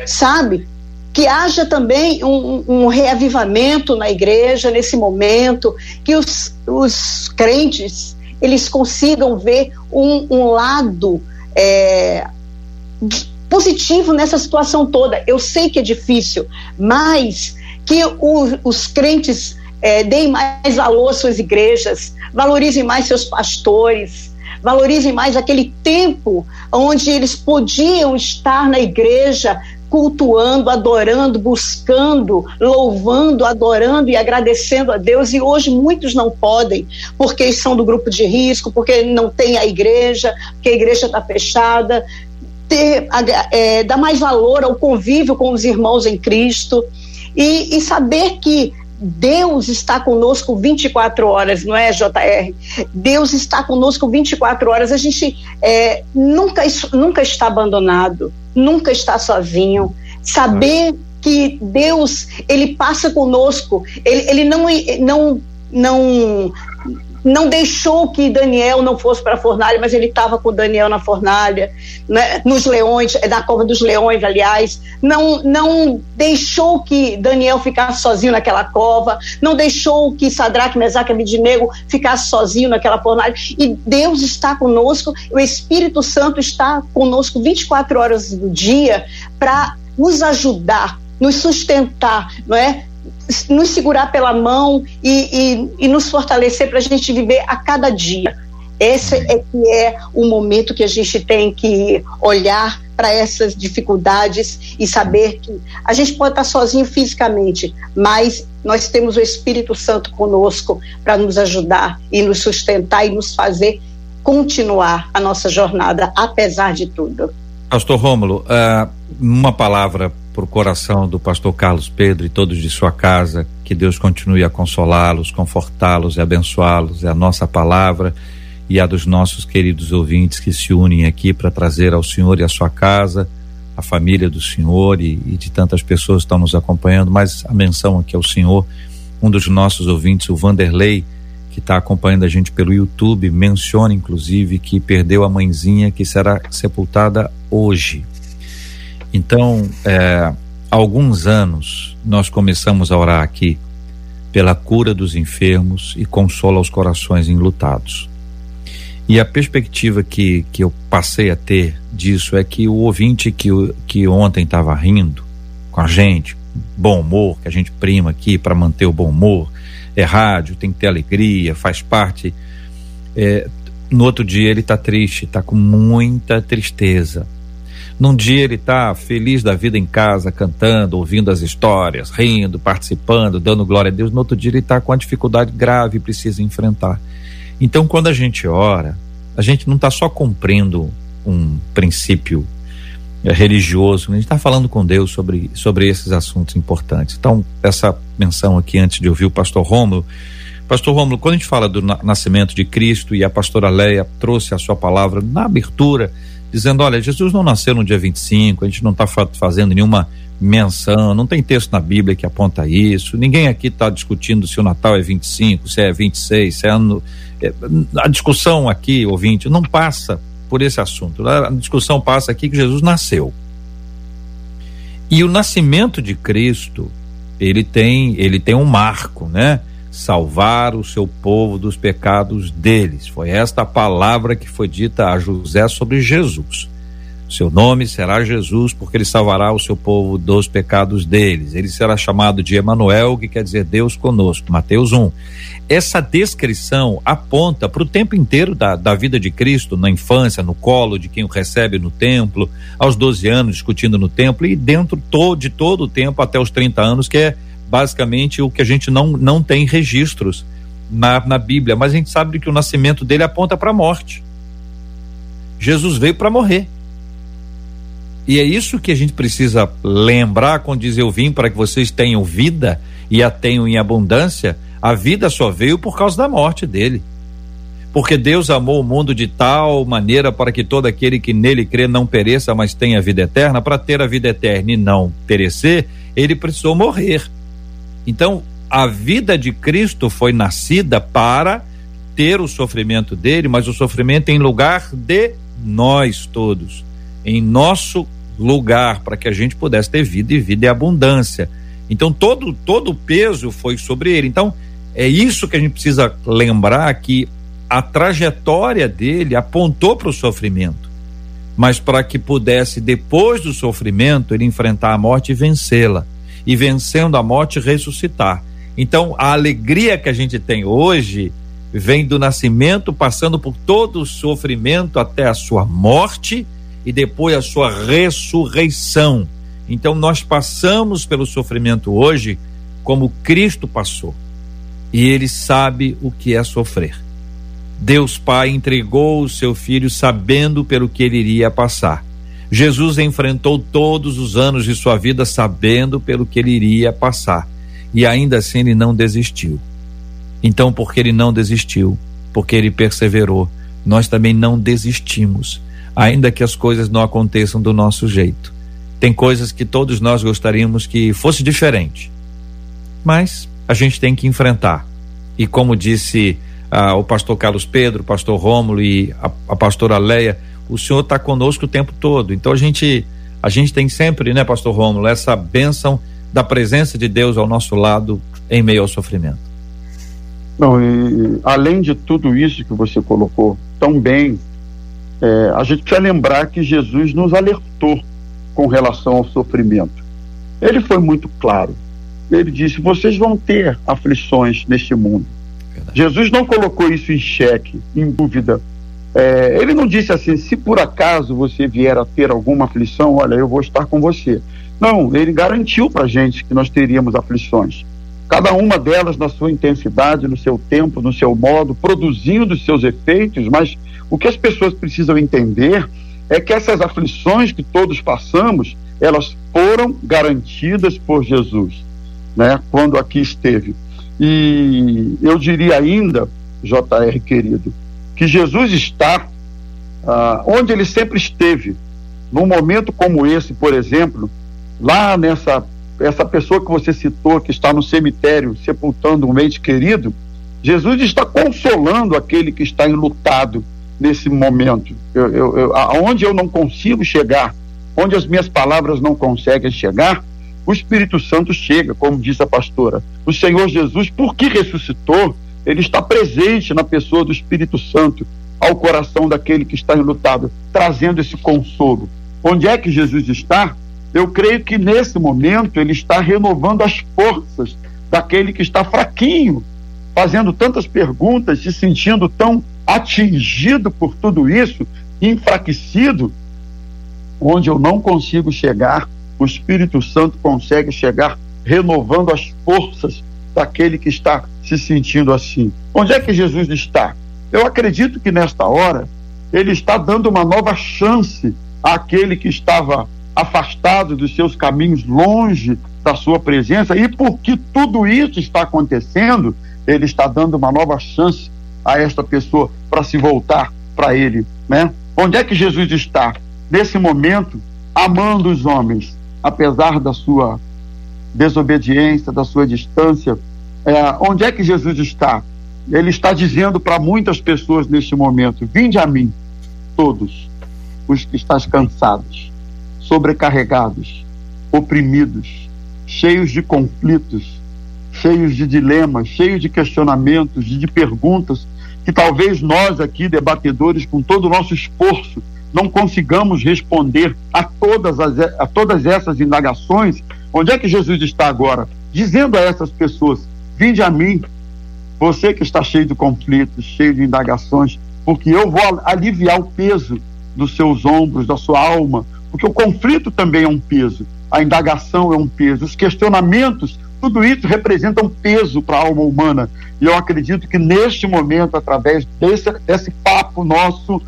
sabe? Que haja também um, um, reavivamento na igreja nesse momento, que os, os crentes eles consigam ver um, um lado é, positivo nessa situação toda. Eu sei que é difícil, mas que o, os crentes é, deem mais valor às suas igrejas, valorizem mais seus pastores, valorizem mais aquele tempo onde eles podiam estar na igreja cultuando, adorando, buscando, louvando, adorando e agradecendo a Deus. E hoje muitos não podem, porque são do grupo de risco, porque não tem a igreja, porque a igreja está fechada. Ter, é, dar mais valor ao convívio com os irmãos em Cristo e, e saber que Deus está conosco 24 horas, não é, JR? Deus está conosco 24 horas. A gente é, nunca, nunca está abandonado, nunca está sozinho. Saber que Deus, Ele passa conosco, Ele, ele não, não, não não deixou que Daniel não fosse para a fornalha, mas ele estava com Daniel na fornalha, né, nos leões, é na cova dos leões, aliás. Não, não deixou que Daniel ficasse sozinho naquela cova, não deixou que Sadraque, Mesaque e Abidinego ficasse sozinho naquela fornalha. E Deus está conosco, o Espírito Santo está conosco 24 horas do dia para nos ajudar, nos sustentar, não é? Nos segurar pela mão e, e, e nos fortalecer para a gente viver a cada dia. Esse é que é o momento que a gente tem que olhar para essas dificuldades e saber que a gente pode estar sozinho fisicamente, mas nós temos o Espírito Santo conosco para nos ajudar e nos sustentar e nos fazer continuar a nossa jornada, apesar de tudo. Pastor Rômulo, uh, uma palavra para o coração do pastor Carlos Pedro e todos de sua casa, que Deus continue a consolá-los, confortá-los e abençoá-los. É a nossa palavra e a dos nossos queridos ouvintes que se unem aqui para trazer ao Senhor e à sua casa a família do senhor e, e, de tantas pessoas que estão nos acompanhando, mas a menção aqui ao senhor, um dos nossos ouvintes, o Vanderlei, que está acompanhando a gente pelo YouTube, menciona inclusive que perdeu a mãezinha que será sepultada hoje. Então, é, há alguns anos nós começamos a orar aqui pela cura dos enfermos e consola os corações enlutados. E a perspectiva que, que eu passei a ter disso é que o ouvinte que, que ontem estava rindo com a gente, bom humor, que a gente prima aqui para manter o bom humor, é rádio, tem que ter alegria, faz parte. É, no outro dia ele está triste, está com muita tristeza. Num dia ele está feliz da vida em casa, cantando, ouvindo as histórias, rindo, participando, dando glória a Deus. No outro dia ele está com uma dificuldade grave e precisa enfrentar. Então, quando a gente ora, a gente não está só cumprindo um princípio é, religioso, a gente está falando com Deus sobre, sobre esses assuntos importantes. Então, essa menção aqui antes de ouvir o pastor Rômulo. Pastor Rômulo, quando a gente fala do nascimento de Cristo e a pastora Leia trouxe a sua palavra na abertura, dizendo: olha, Jesus não nasceu no dia 25, a gente não está fazendo nenhuma menção, não tem texto na Bíblia que aponta isso, ninguém aqui está discutindo se o Natal é 25, se é 26, se é ano. É, a discussão aqui, ouvinte, não passa por esse assunto. A discussão passa aqui que Jesus nasceu. E o nascimento de Cristo, ele tem, ele tem um marco, né? Salvar o seu povo dos pecados deles. Foi esta palavra que foi dita a José sobre Jesus. Seu nome será Jesus, porque ele salvará o seu povo dos pecados deles. Ele será chamado de Emanuel, que quer dizer Deus conosco. Mateus 1. Essa descrição aponta para o tempo inteiro da, da vida de Cristo, na infância, no colo de quem o recebe no templo, aos 12 anos discutindo no templo e dentro de todo o tempo até os 30 anos, que é basicamente o que a gente não, não tem registros na, na Bíblia. Mas a gente sabe que o nascimento dele aponta para a morte. Jesus veio para morrer. E é isso que a gente precisa lembrar quando diz eu vim para que vocês tenham vida e a tenham em abundância. A vida só veio por causa da morte dele. Porque Deus amou o mundo de tal maneira para que todo aquele que nele crê não pereça, mas tenha vida eterna. Para ter a vida eterna e não perecer, ele precisou morrer. Então, a vida de Cristo foi nascida para ter o sofrimento dele, mas o sofrimento em lugar de nós todos, em nosso lugar para que a gente pudesse ter vida e vida e abundância. Então todo todo o peso foi sobre ele. Então é isso que a gente precisa lembrar que a trajetória dele apontou para o sofrimento, mas para que pudesse depois do sofrimento ele enfrentar a morte e vencê-la e vencendo a morte ressuscitar. Então a alegria que a gente tem hoje vem do nascimento, passando por todo o sofrimento até a sua morte e depois a sua ressurreição. Então nós passamos pelo sofrimento hoje como Cristo passou. E ele sabe o que é sofrer. Deus Pai entregou o seu filho sabendo pelo que ele iria passar. Jesus enfrentou todos os anos de sua vida sabendo pelo que ele iria passar. E ainda assim ele não desistiu. Então, porque ele não desistiu, porque ele perseverou, nós também não desistimos ainda que as coisas não aconteçam do nosso jeito. Tem coisas que todos nós gostaríamos que fosse diferente, mas a gente tem que enfrentar. E como disse ah, o pastor Carlos Pedro, o pastor Rômulo e a, a pastora Leia, o Senhor está conosco o tempo todo. Então a gente a gente tem sempre, né, pastor Rômulo, essa bênção da presença de Deus ao nosso lado em meio ao sofrimento. Não, e, além de tudo isso que você colocou tão bem é, a gente precisa lembrar que Jesus nos alertou com relação ao sofrimento. Ele foi muito claro. Ele disse: vocês vão ter aflições neste mundo. Verdade. Jesus não colocou isso em xeque, em dúvida. É, ele não disse assim: se por acaso você vier a ter alguma aflição, olha, eu vou estar com você. Não, ele garantiu para a gente que nós teríamos aflições. Cada uma delas na sua intensidade, no seu tempo, no seu modo, produzindo seus efeitos, mas o que as pessoas precisam entender é que essas aflições que todos passamos, elas foram garantidas por Jesus, né? Quando aqui esteve. E eu diria ainda, JR querido, que Jesus está ah, onde ele sempre esteve, num momento como esse, por exemplo, lá nessa essa pessoa que você citou que está no cemitério sepultando um ente querido, Jesus está consolando aquele que está enlutado nesse momento. Eu, eu, eu, aonde eu não consigo chegar, onde as minhas palavras não conseguem chegar, o Espírito Santo chega, como disse a pastora. O Senhor Jesus, porque ressuscitou, ele está presente na pessoa do Espírito Santo ao coração daquele que está enlutado, trazendo esse consolo. Onde é que Jesus está? Eu creio que nesse momento ele está renovando as forças daquele que está fraquinho, fazendo tantas perguntas, se sentindo tão atingido por tudo isso, enfraquecido, onde eu não consigo chegar, o Espírito Santo consegue chegar renovando as forças daquele que está se sentindo assim. Onde é que Jesus está? Eu acredito que nesta hora ele está dando uma nova chance àquele que estava afastado dos seus caminhos, longe da sua presença, e porque tudo isso está acontecendo, ele está dando uma nova chance a esta pessoa para se voltar para ele, né? Onde é que Jesus está? Nesse momento, amando os homens, apesar da sua desobediência, da sua distância, é, onde é que Jesus está? Ele está dizendo para muitas pessoas neste momento: Vinde a mim, todos os que estás cansados sobrecarregados, oprimidos, cheios de conflitos, cheios de dilemas, cheios de questionamentos, de, perguntas, que talvez nós aqui, debatedores, com todo o nosso esforço, não consigamos responder a todas, as, a todas essas indagações, onde é que Jesus está agora? Dizendo a essas pessoas: vinde a mim, você que está cheio de conflitos, cheio de indagações, porque eu vou aliviar o peso dos seus ombros, da sua alma, porque o conflito também é um peso, a indagação é um peso, os questionamentos, tudo isso representa um peso para a alma humana. E eu acredito que neste momento, através desse, desse papo nosso,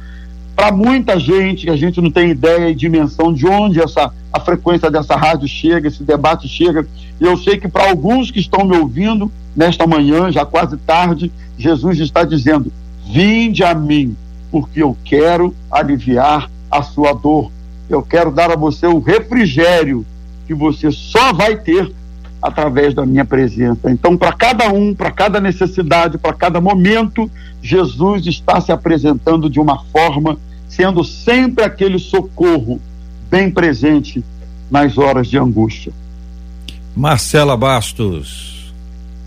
para muita gente, que a gente não tem ideia e dimensão de onde essa, a frequência dessa rádio chega, esse debate chega. E eu sei que para alguns que estão me ouvindo nesta manhã, já quase tarde, Jesus está dizendo: Vinde a mim, porque eu quero aliviar a sua dor eu quero dar a você o refrigério que você só vai ter através da minha presença. Então, para cada um, para cada necessidade, para cada momento, Jesus está se apresentando de uma forma, sendo sempre aquele socorro bem presente nas horas de angústia. Marcela Bastos.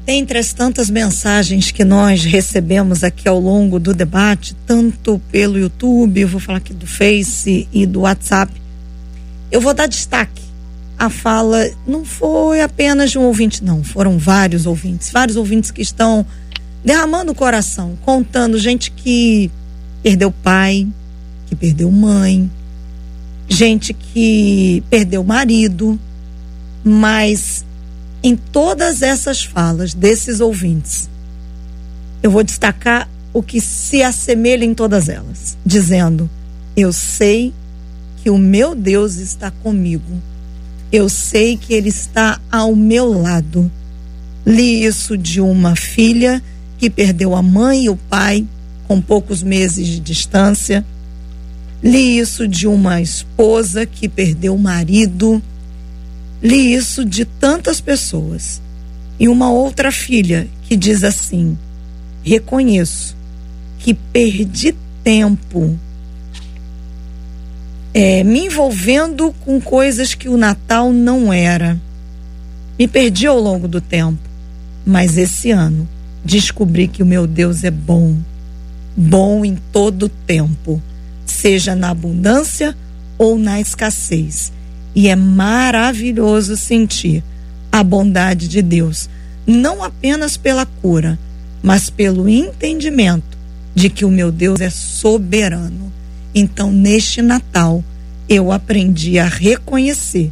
Entre as tantas mensagens que nós recebemos aqui ao longo do debate, tanto pelo YouTube, vou falar aqui do Face e do WhatsApp, eu vou dar destaque à fala, não foi apenas de um ouvinte, não, foram vários ouvintes, vários ouvintes que estão derramando o coração, contando gente que perdeu pai, que perdeu mãe, gente que perdeu marido, mas em todas essas falas desses ouvintes, eu vou destacar o que se assemelha em todas elas, dizendo: Eu sei que o meu Deus está comigo. Eu sei que Ele está ao meu lado. Li isso de uma filha que perdeu a mãe e o pai com poucos meses de distância. Li isso de uma esposa que perdeu o marido Li isso de tantas pessoas. E uma outra filha que diz assim: reconheço que perdi tempo é, me envolvendo com coisas que o Natal não era. Me perdi ao longo do tempo, mas esse ano descobri que o meu Deus é bom, bom em todo tempo, seja na abundância ou na escassez. E é maravilhoso sentir a bondade de Deus, não apenas pela cura, mas pelo entendimento de que o meu Deus é soberano. Então, neste Natal, eu aprendi a reconhecer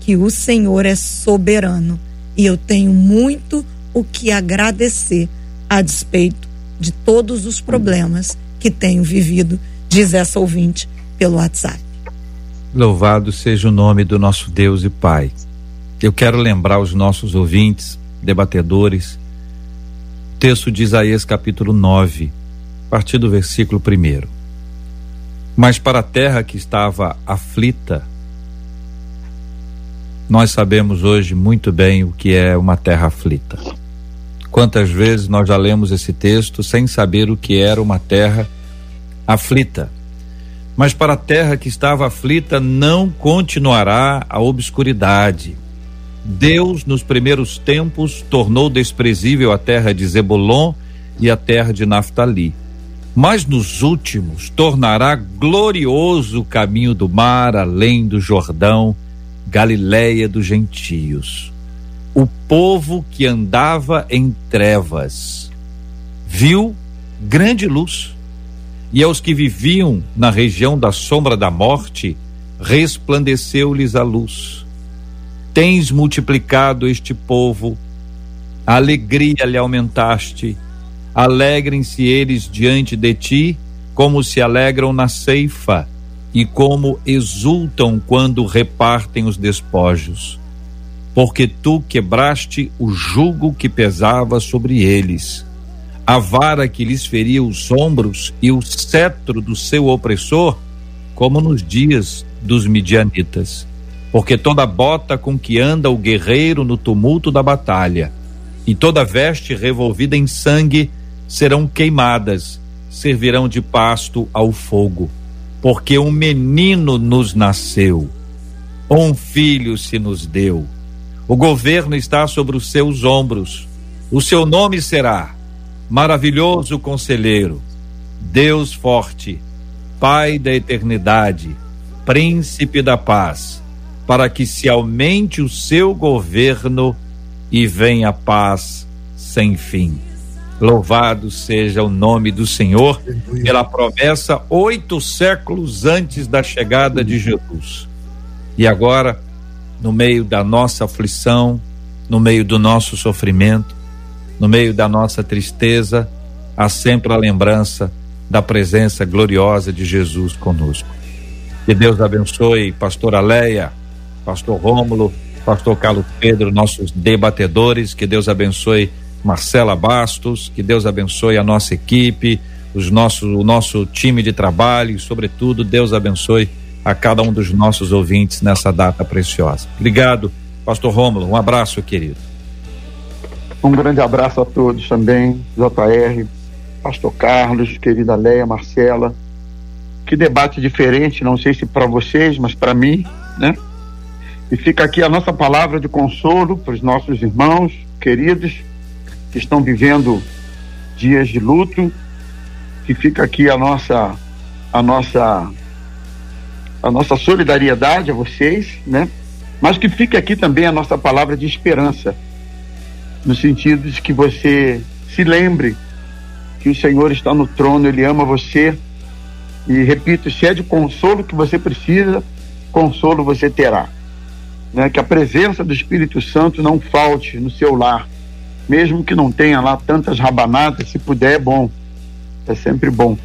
que o Senhor é soberano e eu tenho muito o que agradecer a despeito de todos os problemas que tenho vivido, diz essa ouvinte pelo WhatsApp. Louvado seja o nome do nosso Deus e Pai. Eu quero lembrar os nossos ouvintes, debatedores, texto de Isaías capítulo 9, a partir do versículo 1. Mas para a terra que estava aflita, nós sabemos hoje muito bem o que é uma terra aflita. Quantas vezes nós já lemos esse texto sem saber o que era uma terra aflita? Mas para a terra que estava aflita não continuará a obscuridade. Deus, nos primeiros tempos, tornou desprezível a terra de Zebulon e a terra de Naftali. Mas nos últimos tornará glorioso o caminho do mar além do Jordão, Galiléia dos gentios. O povo que andava em trevas viu grande luz e aos que viviam na região da sombra da morte, resplandeceu-lhes a luz. Tens multiplicado este povo, a alegria lhe aumentaste, alegrem-se eles diante de ti, como se alegram na ceifa, e como exultam quando repartem os despojos. Porque tu quebraste o jugo que pesava sobre eles a vara que lhes feria os ombros e o cetro do seu opressor, como nos dias dos midianitas. Porque toda bota com que anda o guerreiro no tumulto da batalha, e toda veste revolvida em sangue serão queimadas, servirão de pasto ao fogo. Porque um menino nos nasceu, um filho se nos deu. O governo está sobre os seus ombros. O seu nome será maravilhoso conselheiro, Deus forte, Pai da eternidade, Príncipe da paz, para que se aumente o seu governo e venha paz sem fim. Louvado seja o nome do Senhor pela promessa oito séculos antes da chegada de Jesus. E agora, no meio da nossa aflição, no meio do nosso sofrimento, no meio da nossa tristeza, há sempre a lembrança da presença gloriosa de Jesus conosco. Que Deus abençoe pastor Aleia, pastor Rômulo, pastor Carlos Pedro, nossos debatedores, que Deus abençoe Marcela Bastos, que Deus abençoe a nossa equipe, os nossos, o nosso time de trabalho e, sobretudo, Deus abençoe a cada um dos nossos ouvintes nessa data preciosa. Obrigado, pastor Rômulo. Um abraço, querido. Um grande abraço a todos também, JR, Pastor Carlos, querida Leia, Marcela. Que debate diferente, não sei se para vocês, mas para mim, né? E fica aqui a nossa palavra de consolo para os nossos irmãos queridos que estão vivendo dias de luto. Que fica aqui a nossa a nossa a nossa solidariedade a vocês, né? Mas que fique aqui também a nossa palavra de esperança no sentido de que você se lembre que o Senhor está no trono, Ele ama você. E repito, se é de consolo que você precisa, consolo você terá. Né? Que a presença do Espírito Santo não falte no seu lar, mesmo que não tenha lá tantas rabanadas, se puder é bom, é sempre bom.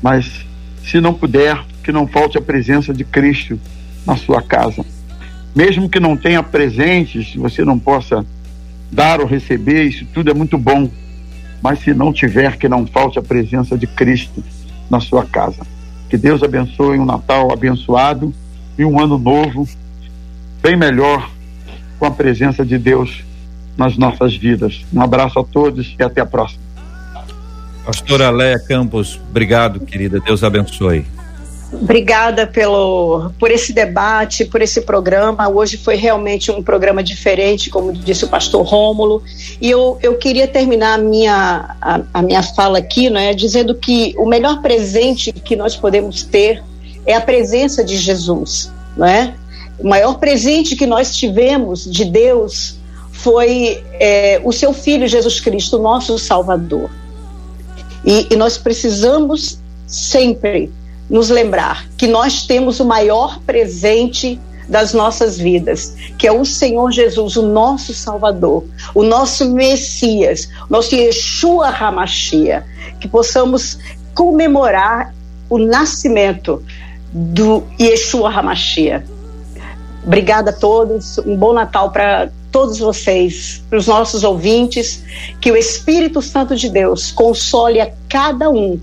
Mas se não puder, que não falte a presença de Cristo na sua casa. Mesmo que não tenha presentes, você não possa dar ou receber, isso tudo é muito bom. Mas se não tiver, que não falte a presença de Cristo na sua casa. Que Deus abençoe um Natal abençoado e um ano novo bem melhor com a presença de Deus nas nossas vidas. Um abraço a todos e até a próxima. Pastora Leia Campos, obrigado, querida. Deus abençoe. Obrigada pelo, por esse debate, por esse programa. Hoje foi realmente um programa diferente, como disse o pastor Rômulo. E eu, eu queria terminar a minha, a, a minha fala aqui, né, dizendo que o melhor presente que nós podemos ter é a presença de Jesus. Não é? O maior presente que nós tivemos de Deus foi é, o seu Filho Jesus Cristo, nosso Salvador. E, e nós precisamos sempre nos lembrar que nós temos o maior presente das nossas vidas, que é o Senhor Jesus, o nosso Salvador, o nosso Messias, nosso Yeshua Hamashia, que possamos comemorar o nascimento do Yeshua Hamashia. Obrigada a todos, um bom Natal para todos vocês, para os nossos ouvintes, que o Espírito Santo de Deus console a cada um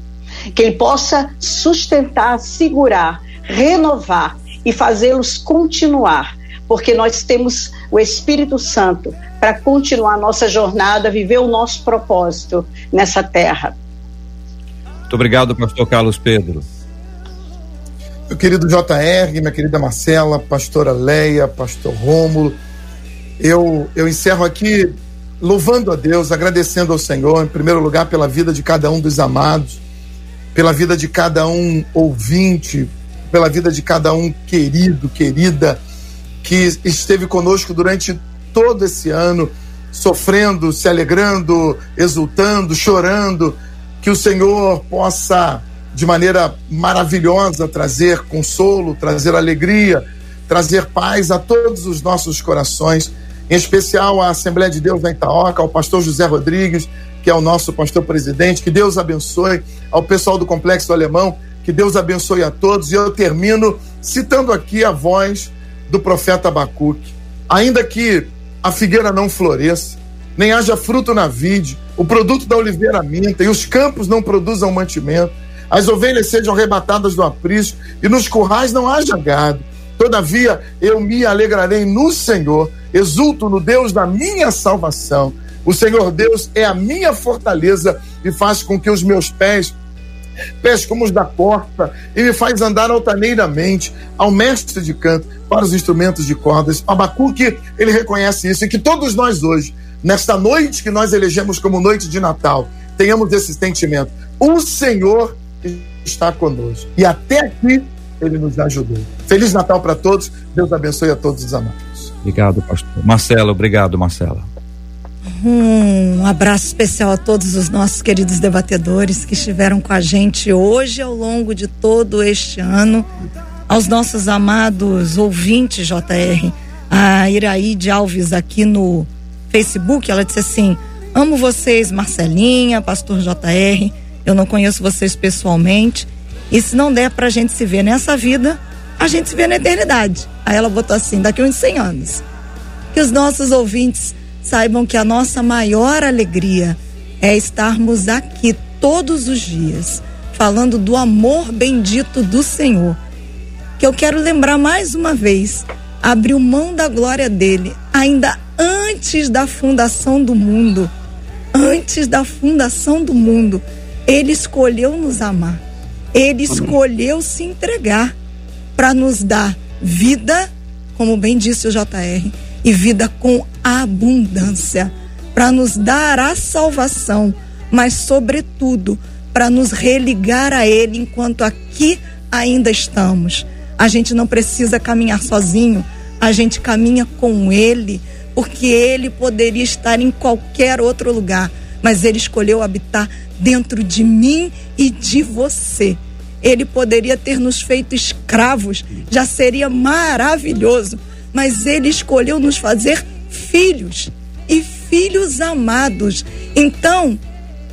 que Ele possa sustentar, segurar, renovar e fazê-los continuar, porque nós temos o Espírito Santo para continuar a nossa jornada, viver o nosso propósito nessa terra. Muito obrigado, pastor Carlos Pedro. Meu querido JR, minha querida Marcela, pastora Leia, pastor Rômulo, eu, eu encerro aqui louvando a Deus, agradecendo ao Senhor, em primeiro lugar, pela vida de cada um dos amados, pela vida de cada um ouvinte, pela vida de cada um querido, querida, que esteve conosco durante todo esse ano, sofrendo, se alegrando, exultando, chorando, que o Senhor possa de maneira maravilhosa trazer consolo, trazer alegria, trazer paz a todos os nossos corações, em especial à Assembleia de Deus da Itaoca, ao pastor José Rodrigues, que é o nosso pastor presidente, que Deus abençoe, ao pessoal do Complexo Alemão, que Deus abençoe a todos. E eu termino citando aqui a voz do profeta Abacuque. Ainda que a figueira não floresça, nem haja fruto na vide, o produto da oliveira minta e os campos não produzam mantimento, as ovelhas sejam arrebatadas do aprisco e nos currais não haja gado. Todavia eu me alegrarei no Senhor, exulto no Deus da minha salvação. O Senhor Deus é a minha fortaleza e faz com que os meus pés pés como os da porta, e me faz andar altaneiramente ao mestre de canto para os instrumentos de cordas. Abacuque, ele reconhece isso, e que todos nós hoje, nesta noite que nós elegemos como noite de Natal, tenhamos esse sentimento. O Senhor está conosco. E até aqui ele nos ajudou. Feliz Natal para todos. Deus abençoe a todos os amados. Obrigado, pastor. Marcelo, obrigado, Marcela. Um abraço especial a todos os nossos queridos debatedores que estiveram com a gente hoje ao longo de todo este ano. Aos nossos amados ouvintes, JR, a Iraíde Alves aqui no Facebook, ela disse assim: Amo vocês, Marcelinha, Pastor JR. Eu não conheço vocês pessoalmente. E se não der pra gente se ver nessa vida, a gente se vê na eternidade. Aí ela botou assim: daqui uns 100 anos. Que os nossos ouvintes saibam que a nossa maior alegria é estarmos aqui todos os dias, falando do amor bendito do Senhor. Que eu quero lembrar mais uma vez: abriu mão da glória dele, ainda antes da fundação do mundo. Antes da fundação do mundo ele escolheu nos amar. Ele escolheu se entregar para nos dar vida, como bem disse o JR, e vida com abundância, para nos dar a salvação, mas sobretudo para nos religar a ele enquanto aqui ainda estamos. A gente não precisa caminhar sozinho, a gente caminha com ele, porque ele poderia estar em qualquer outro lugar, mas ele escolheu habitar dentro de mim e de você. Ele poderia ter nos feito escravos, já seria maravilhoso, mas ele escolheu nos fazer filhos e filhos amados. Então,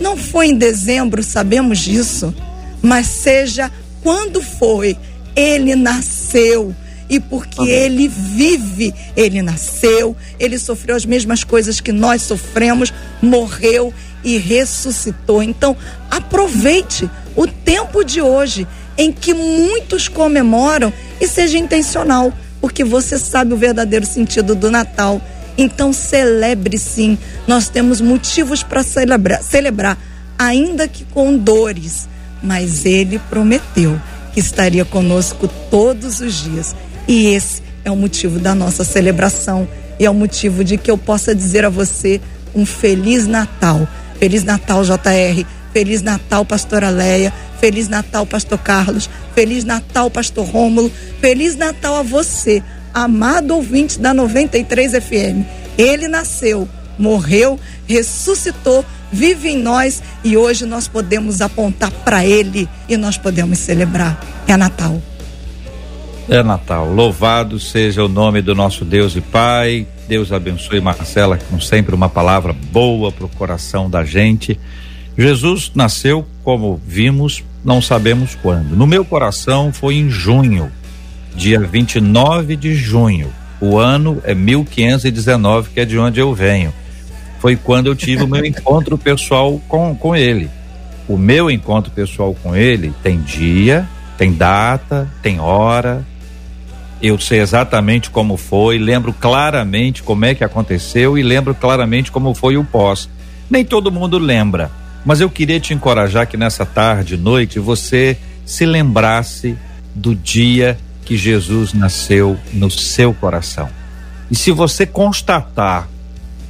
não foi em dezembro, sabemos disso, mas seja quando foi, ele nasceu. E porque Amém. ele vive, ele nasceu, ele sofreu as mesmas coisas que nós sofremos, morreu e ressuscitou. Então, aproveite o tempo de hoje em que muitos comemoram e seja intencional, porque você sabe o verdadeiro sentido do Natal. Então, celebre sim. Nós temos motivos para celebrar, celebrar, ainda que com dores, mas ele prometeu que estaria conosco todos os dias. E esse é o motivo da nossa celebração e é o motivo de que eu possa dizer a você um feliz Natal Feliz Natal, JR. Feliz Natal, Pastora Leia. Feliz Natal, Pastor Carlos. Feliz Natal, Pastor Rômulo. Feliz Natal a você, amado ouvinte da 93 FM. Ele nasceu, morreu, ressuscitou, vive em nós e hoje nós podemos apontar para ele e nós podemos celebrar. É Natal. É Natal. Louvado seja o nome do nosso Deus e Pai. Deus abençoe Marcela com sempre uma palavra boa para o coração da gente. Jesus nasceu, como vimos, não sabemos quando. No meu coração foi em junho, dia 29 de junho. O ano é 1519, que é de onde eu venho. Foi quando eu tive o meu encontro pessoal com, com ele. o meu encontro pessoal com ele tem dia, tem data, tem hora. Eu sei exatamente como foi, lembro claramente como é que aconteceu e lembro claramente como foi o pós. Nem todo mundo lembra, mas eu queria te encorajar que nessa tarde, noite, você se lembrasse do dia que Jesus nasceu no seu coração. E se você constatar,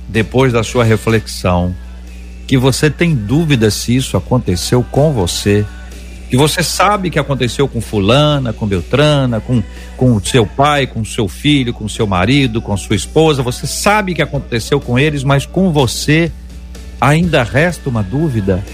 depois da sua reflexão, que você tem dúvida se isso aconteceu com você, que você sabe que aconteceu com fulana, com Beltrana, com com seu pai, com seu filho, com seu marido, com sua esposa, você sabe que aconteceu com eles, mas com você ainda resta uma dúvida.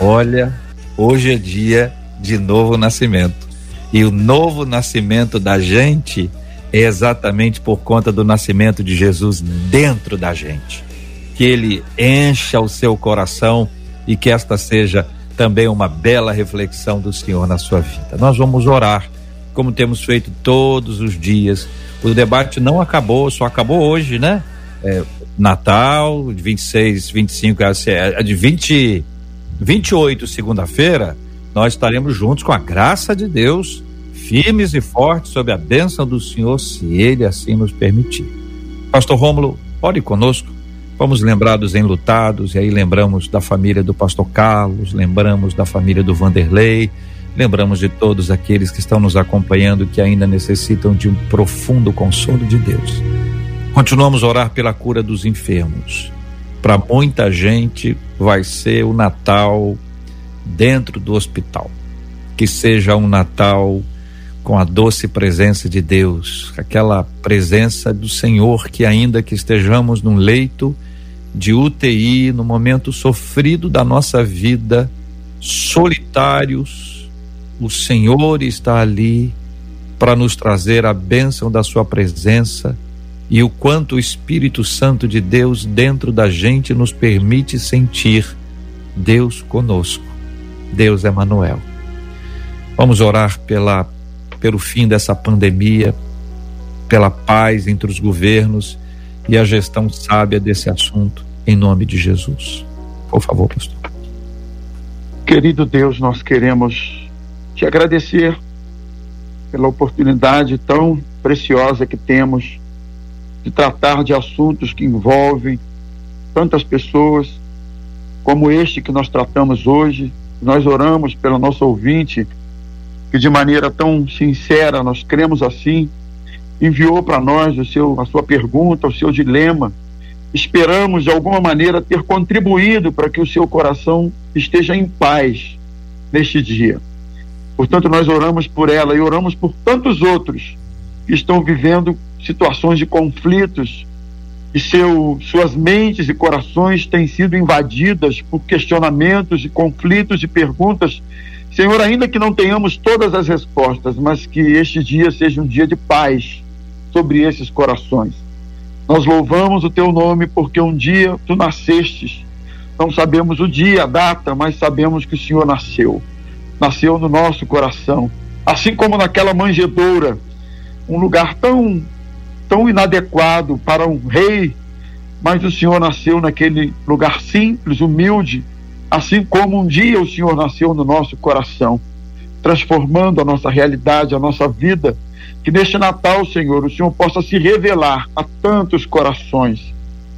Olha, hoje é dia de novo nascimento. E o novo nascimento da gente é exatamente por conta do nascimento de Jesus dentro da gente que ele encha o seu coração e que esta seja também uma bela reflexão do Senhor na sua vida. Nós vamos orar, como temos feito todos os dias. O debate não acabou, só acabou hoje, né? É, Natal, 26, 25, é, é de 20, 28, segunda-feira, nós estaremos juntos com a graça de Deus, firmes e fortes sob a bênção do Senhor, se Ele assim nos permitir. Pastor Rômulo, ore conosco. Vamos lembrar dos enlutados, e aí lembramos da família do pastor Carlos, lembramos da família do Vanderlei, lembramos de todos aqueles que estão nos acompanhando que ainda necessitam de um profundo consolo de Deus. Continuamos a orar pela cura dos enfermos. Para muita gente vai ser o Natal dentro do hospital. Que seja um Natal com a doce presença de Deus, aquela presença do Senhor que ainda que estejamos num leito de UTI, no momento sofrido da nossa vida, solitários, o Senhor está ali para nos trazer a bênção da Sua presença e o quanto o Espírito Santo de Deus dentro da gente nos permite sentir Deus conosco. Deus é Manuel. Vamos orar pela pelo fim dessa pandemia, pela paz entre os governos e a gestão sábia desse assunto, em nome de Jesus. Por favor, pastor. Querido Deus, nós queremos te agradecer pela oportunidade tão preciosa que temos de tratar de assuntos que envolvem tantas pessoas, como este que nós tratamos hoje. Nós oramos pelo nosso ouvinte, que de maneira tão sincera, nós cremos assim, enviou para nós o seu, a sua pergunta, o seu dilema. Esperamos, de alguma maneira, ter contribuído para que o seu coração esteja em paz neste dia. Portanto, nós oramos por ela e oramos por tantos outros que estão vivendo situações de conflitos e seu, suas mentes e corações têm sido invadidas por questionamentos e conflitos e perguntas. Senhor, ainda que não tenhamos todas as respostas, mas que este dia seja um dia de paz, sobre esses corações. Nós louvamos o teu nome porque um dia tu nascestes. Não sabemos o dia, a data, mas sabemos que o Senhor nasceu. Nasceu no nosso coração. Assim como naquela manjedoura, um lugar tão tão inadequado para um rei, mas o Senhor nasceu naquele lugar simples, humilde, assim como um dia o Senhor nasceu no nosso coração, transformando a nossa realidade, a nossa vida. Que neste Natal, Senhor, o Senhor possa se revelar a tantos corações,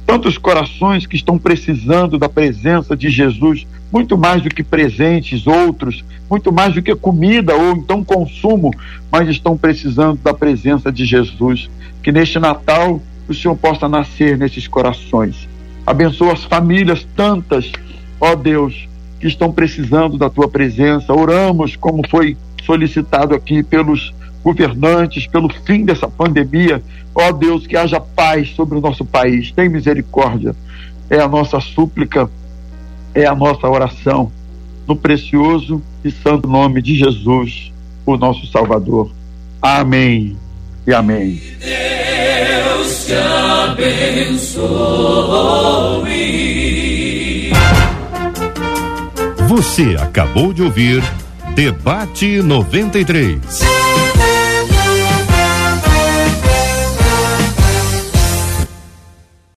tantos corações que estão precisando da presença de Jesus, muito mais do que presentes outros, muito mais do que comida ou então consumo, mas estão precisando da presença de Jesus. Que neste Natal o Senhor possa nascer nesses corações. Abençoa as famílias tantas, ó Deus, que estão precisando da tua presença. Oramos, como foi solicitado aqui pelos governantes, pelo fim dessa pandemia. Ó Deus, que haja paz sobre o nosso país. Tem misericórdia. É a nossa súplica, é a nossa oração. No precioso e santo nome de Jesus, o nosso Salvador. Amém e amém. Deus te abençoe. Você acabou de ouvir Debate 93.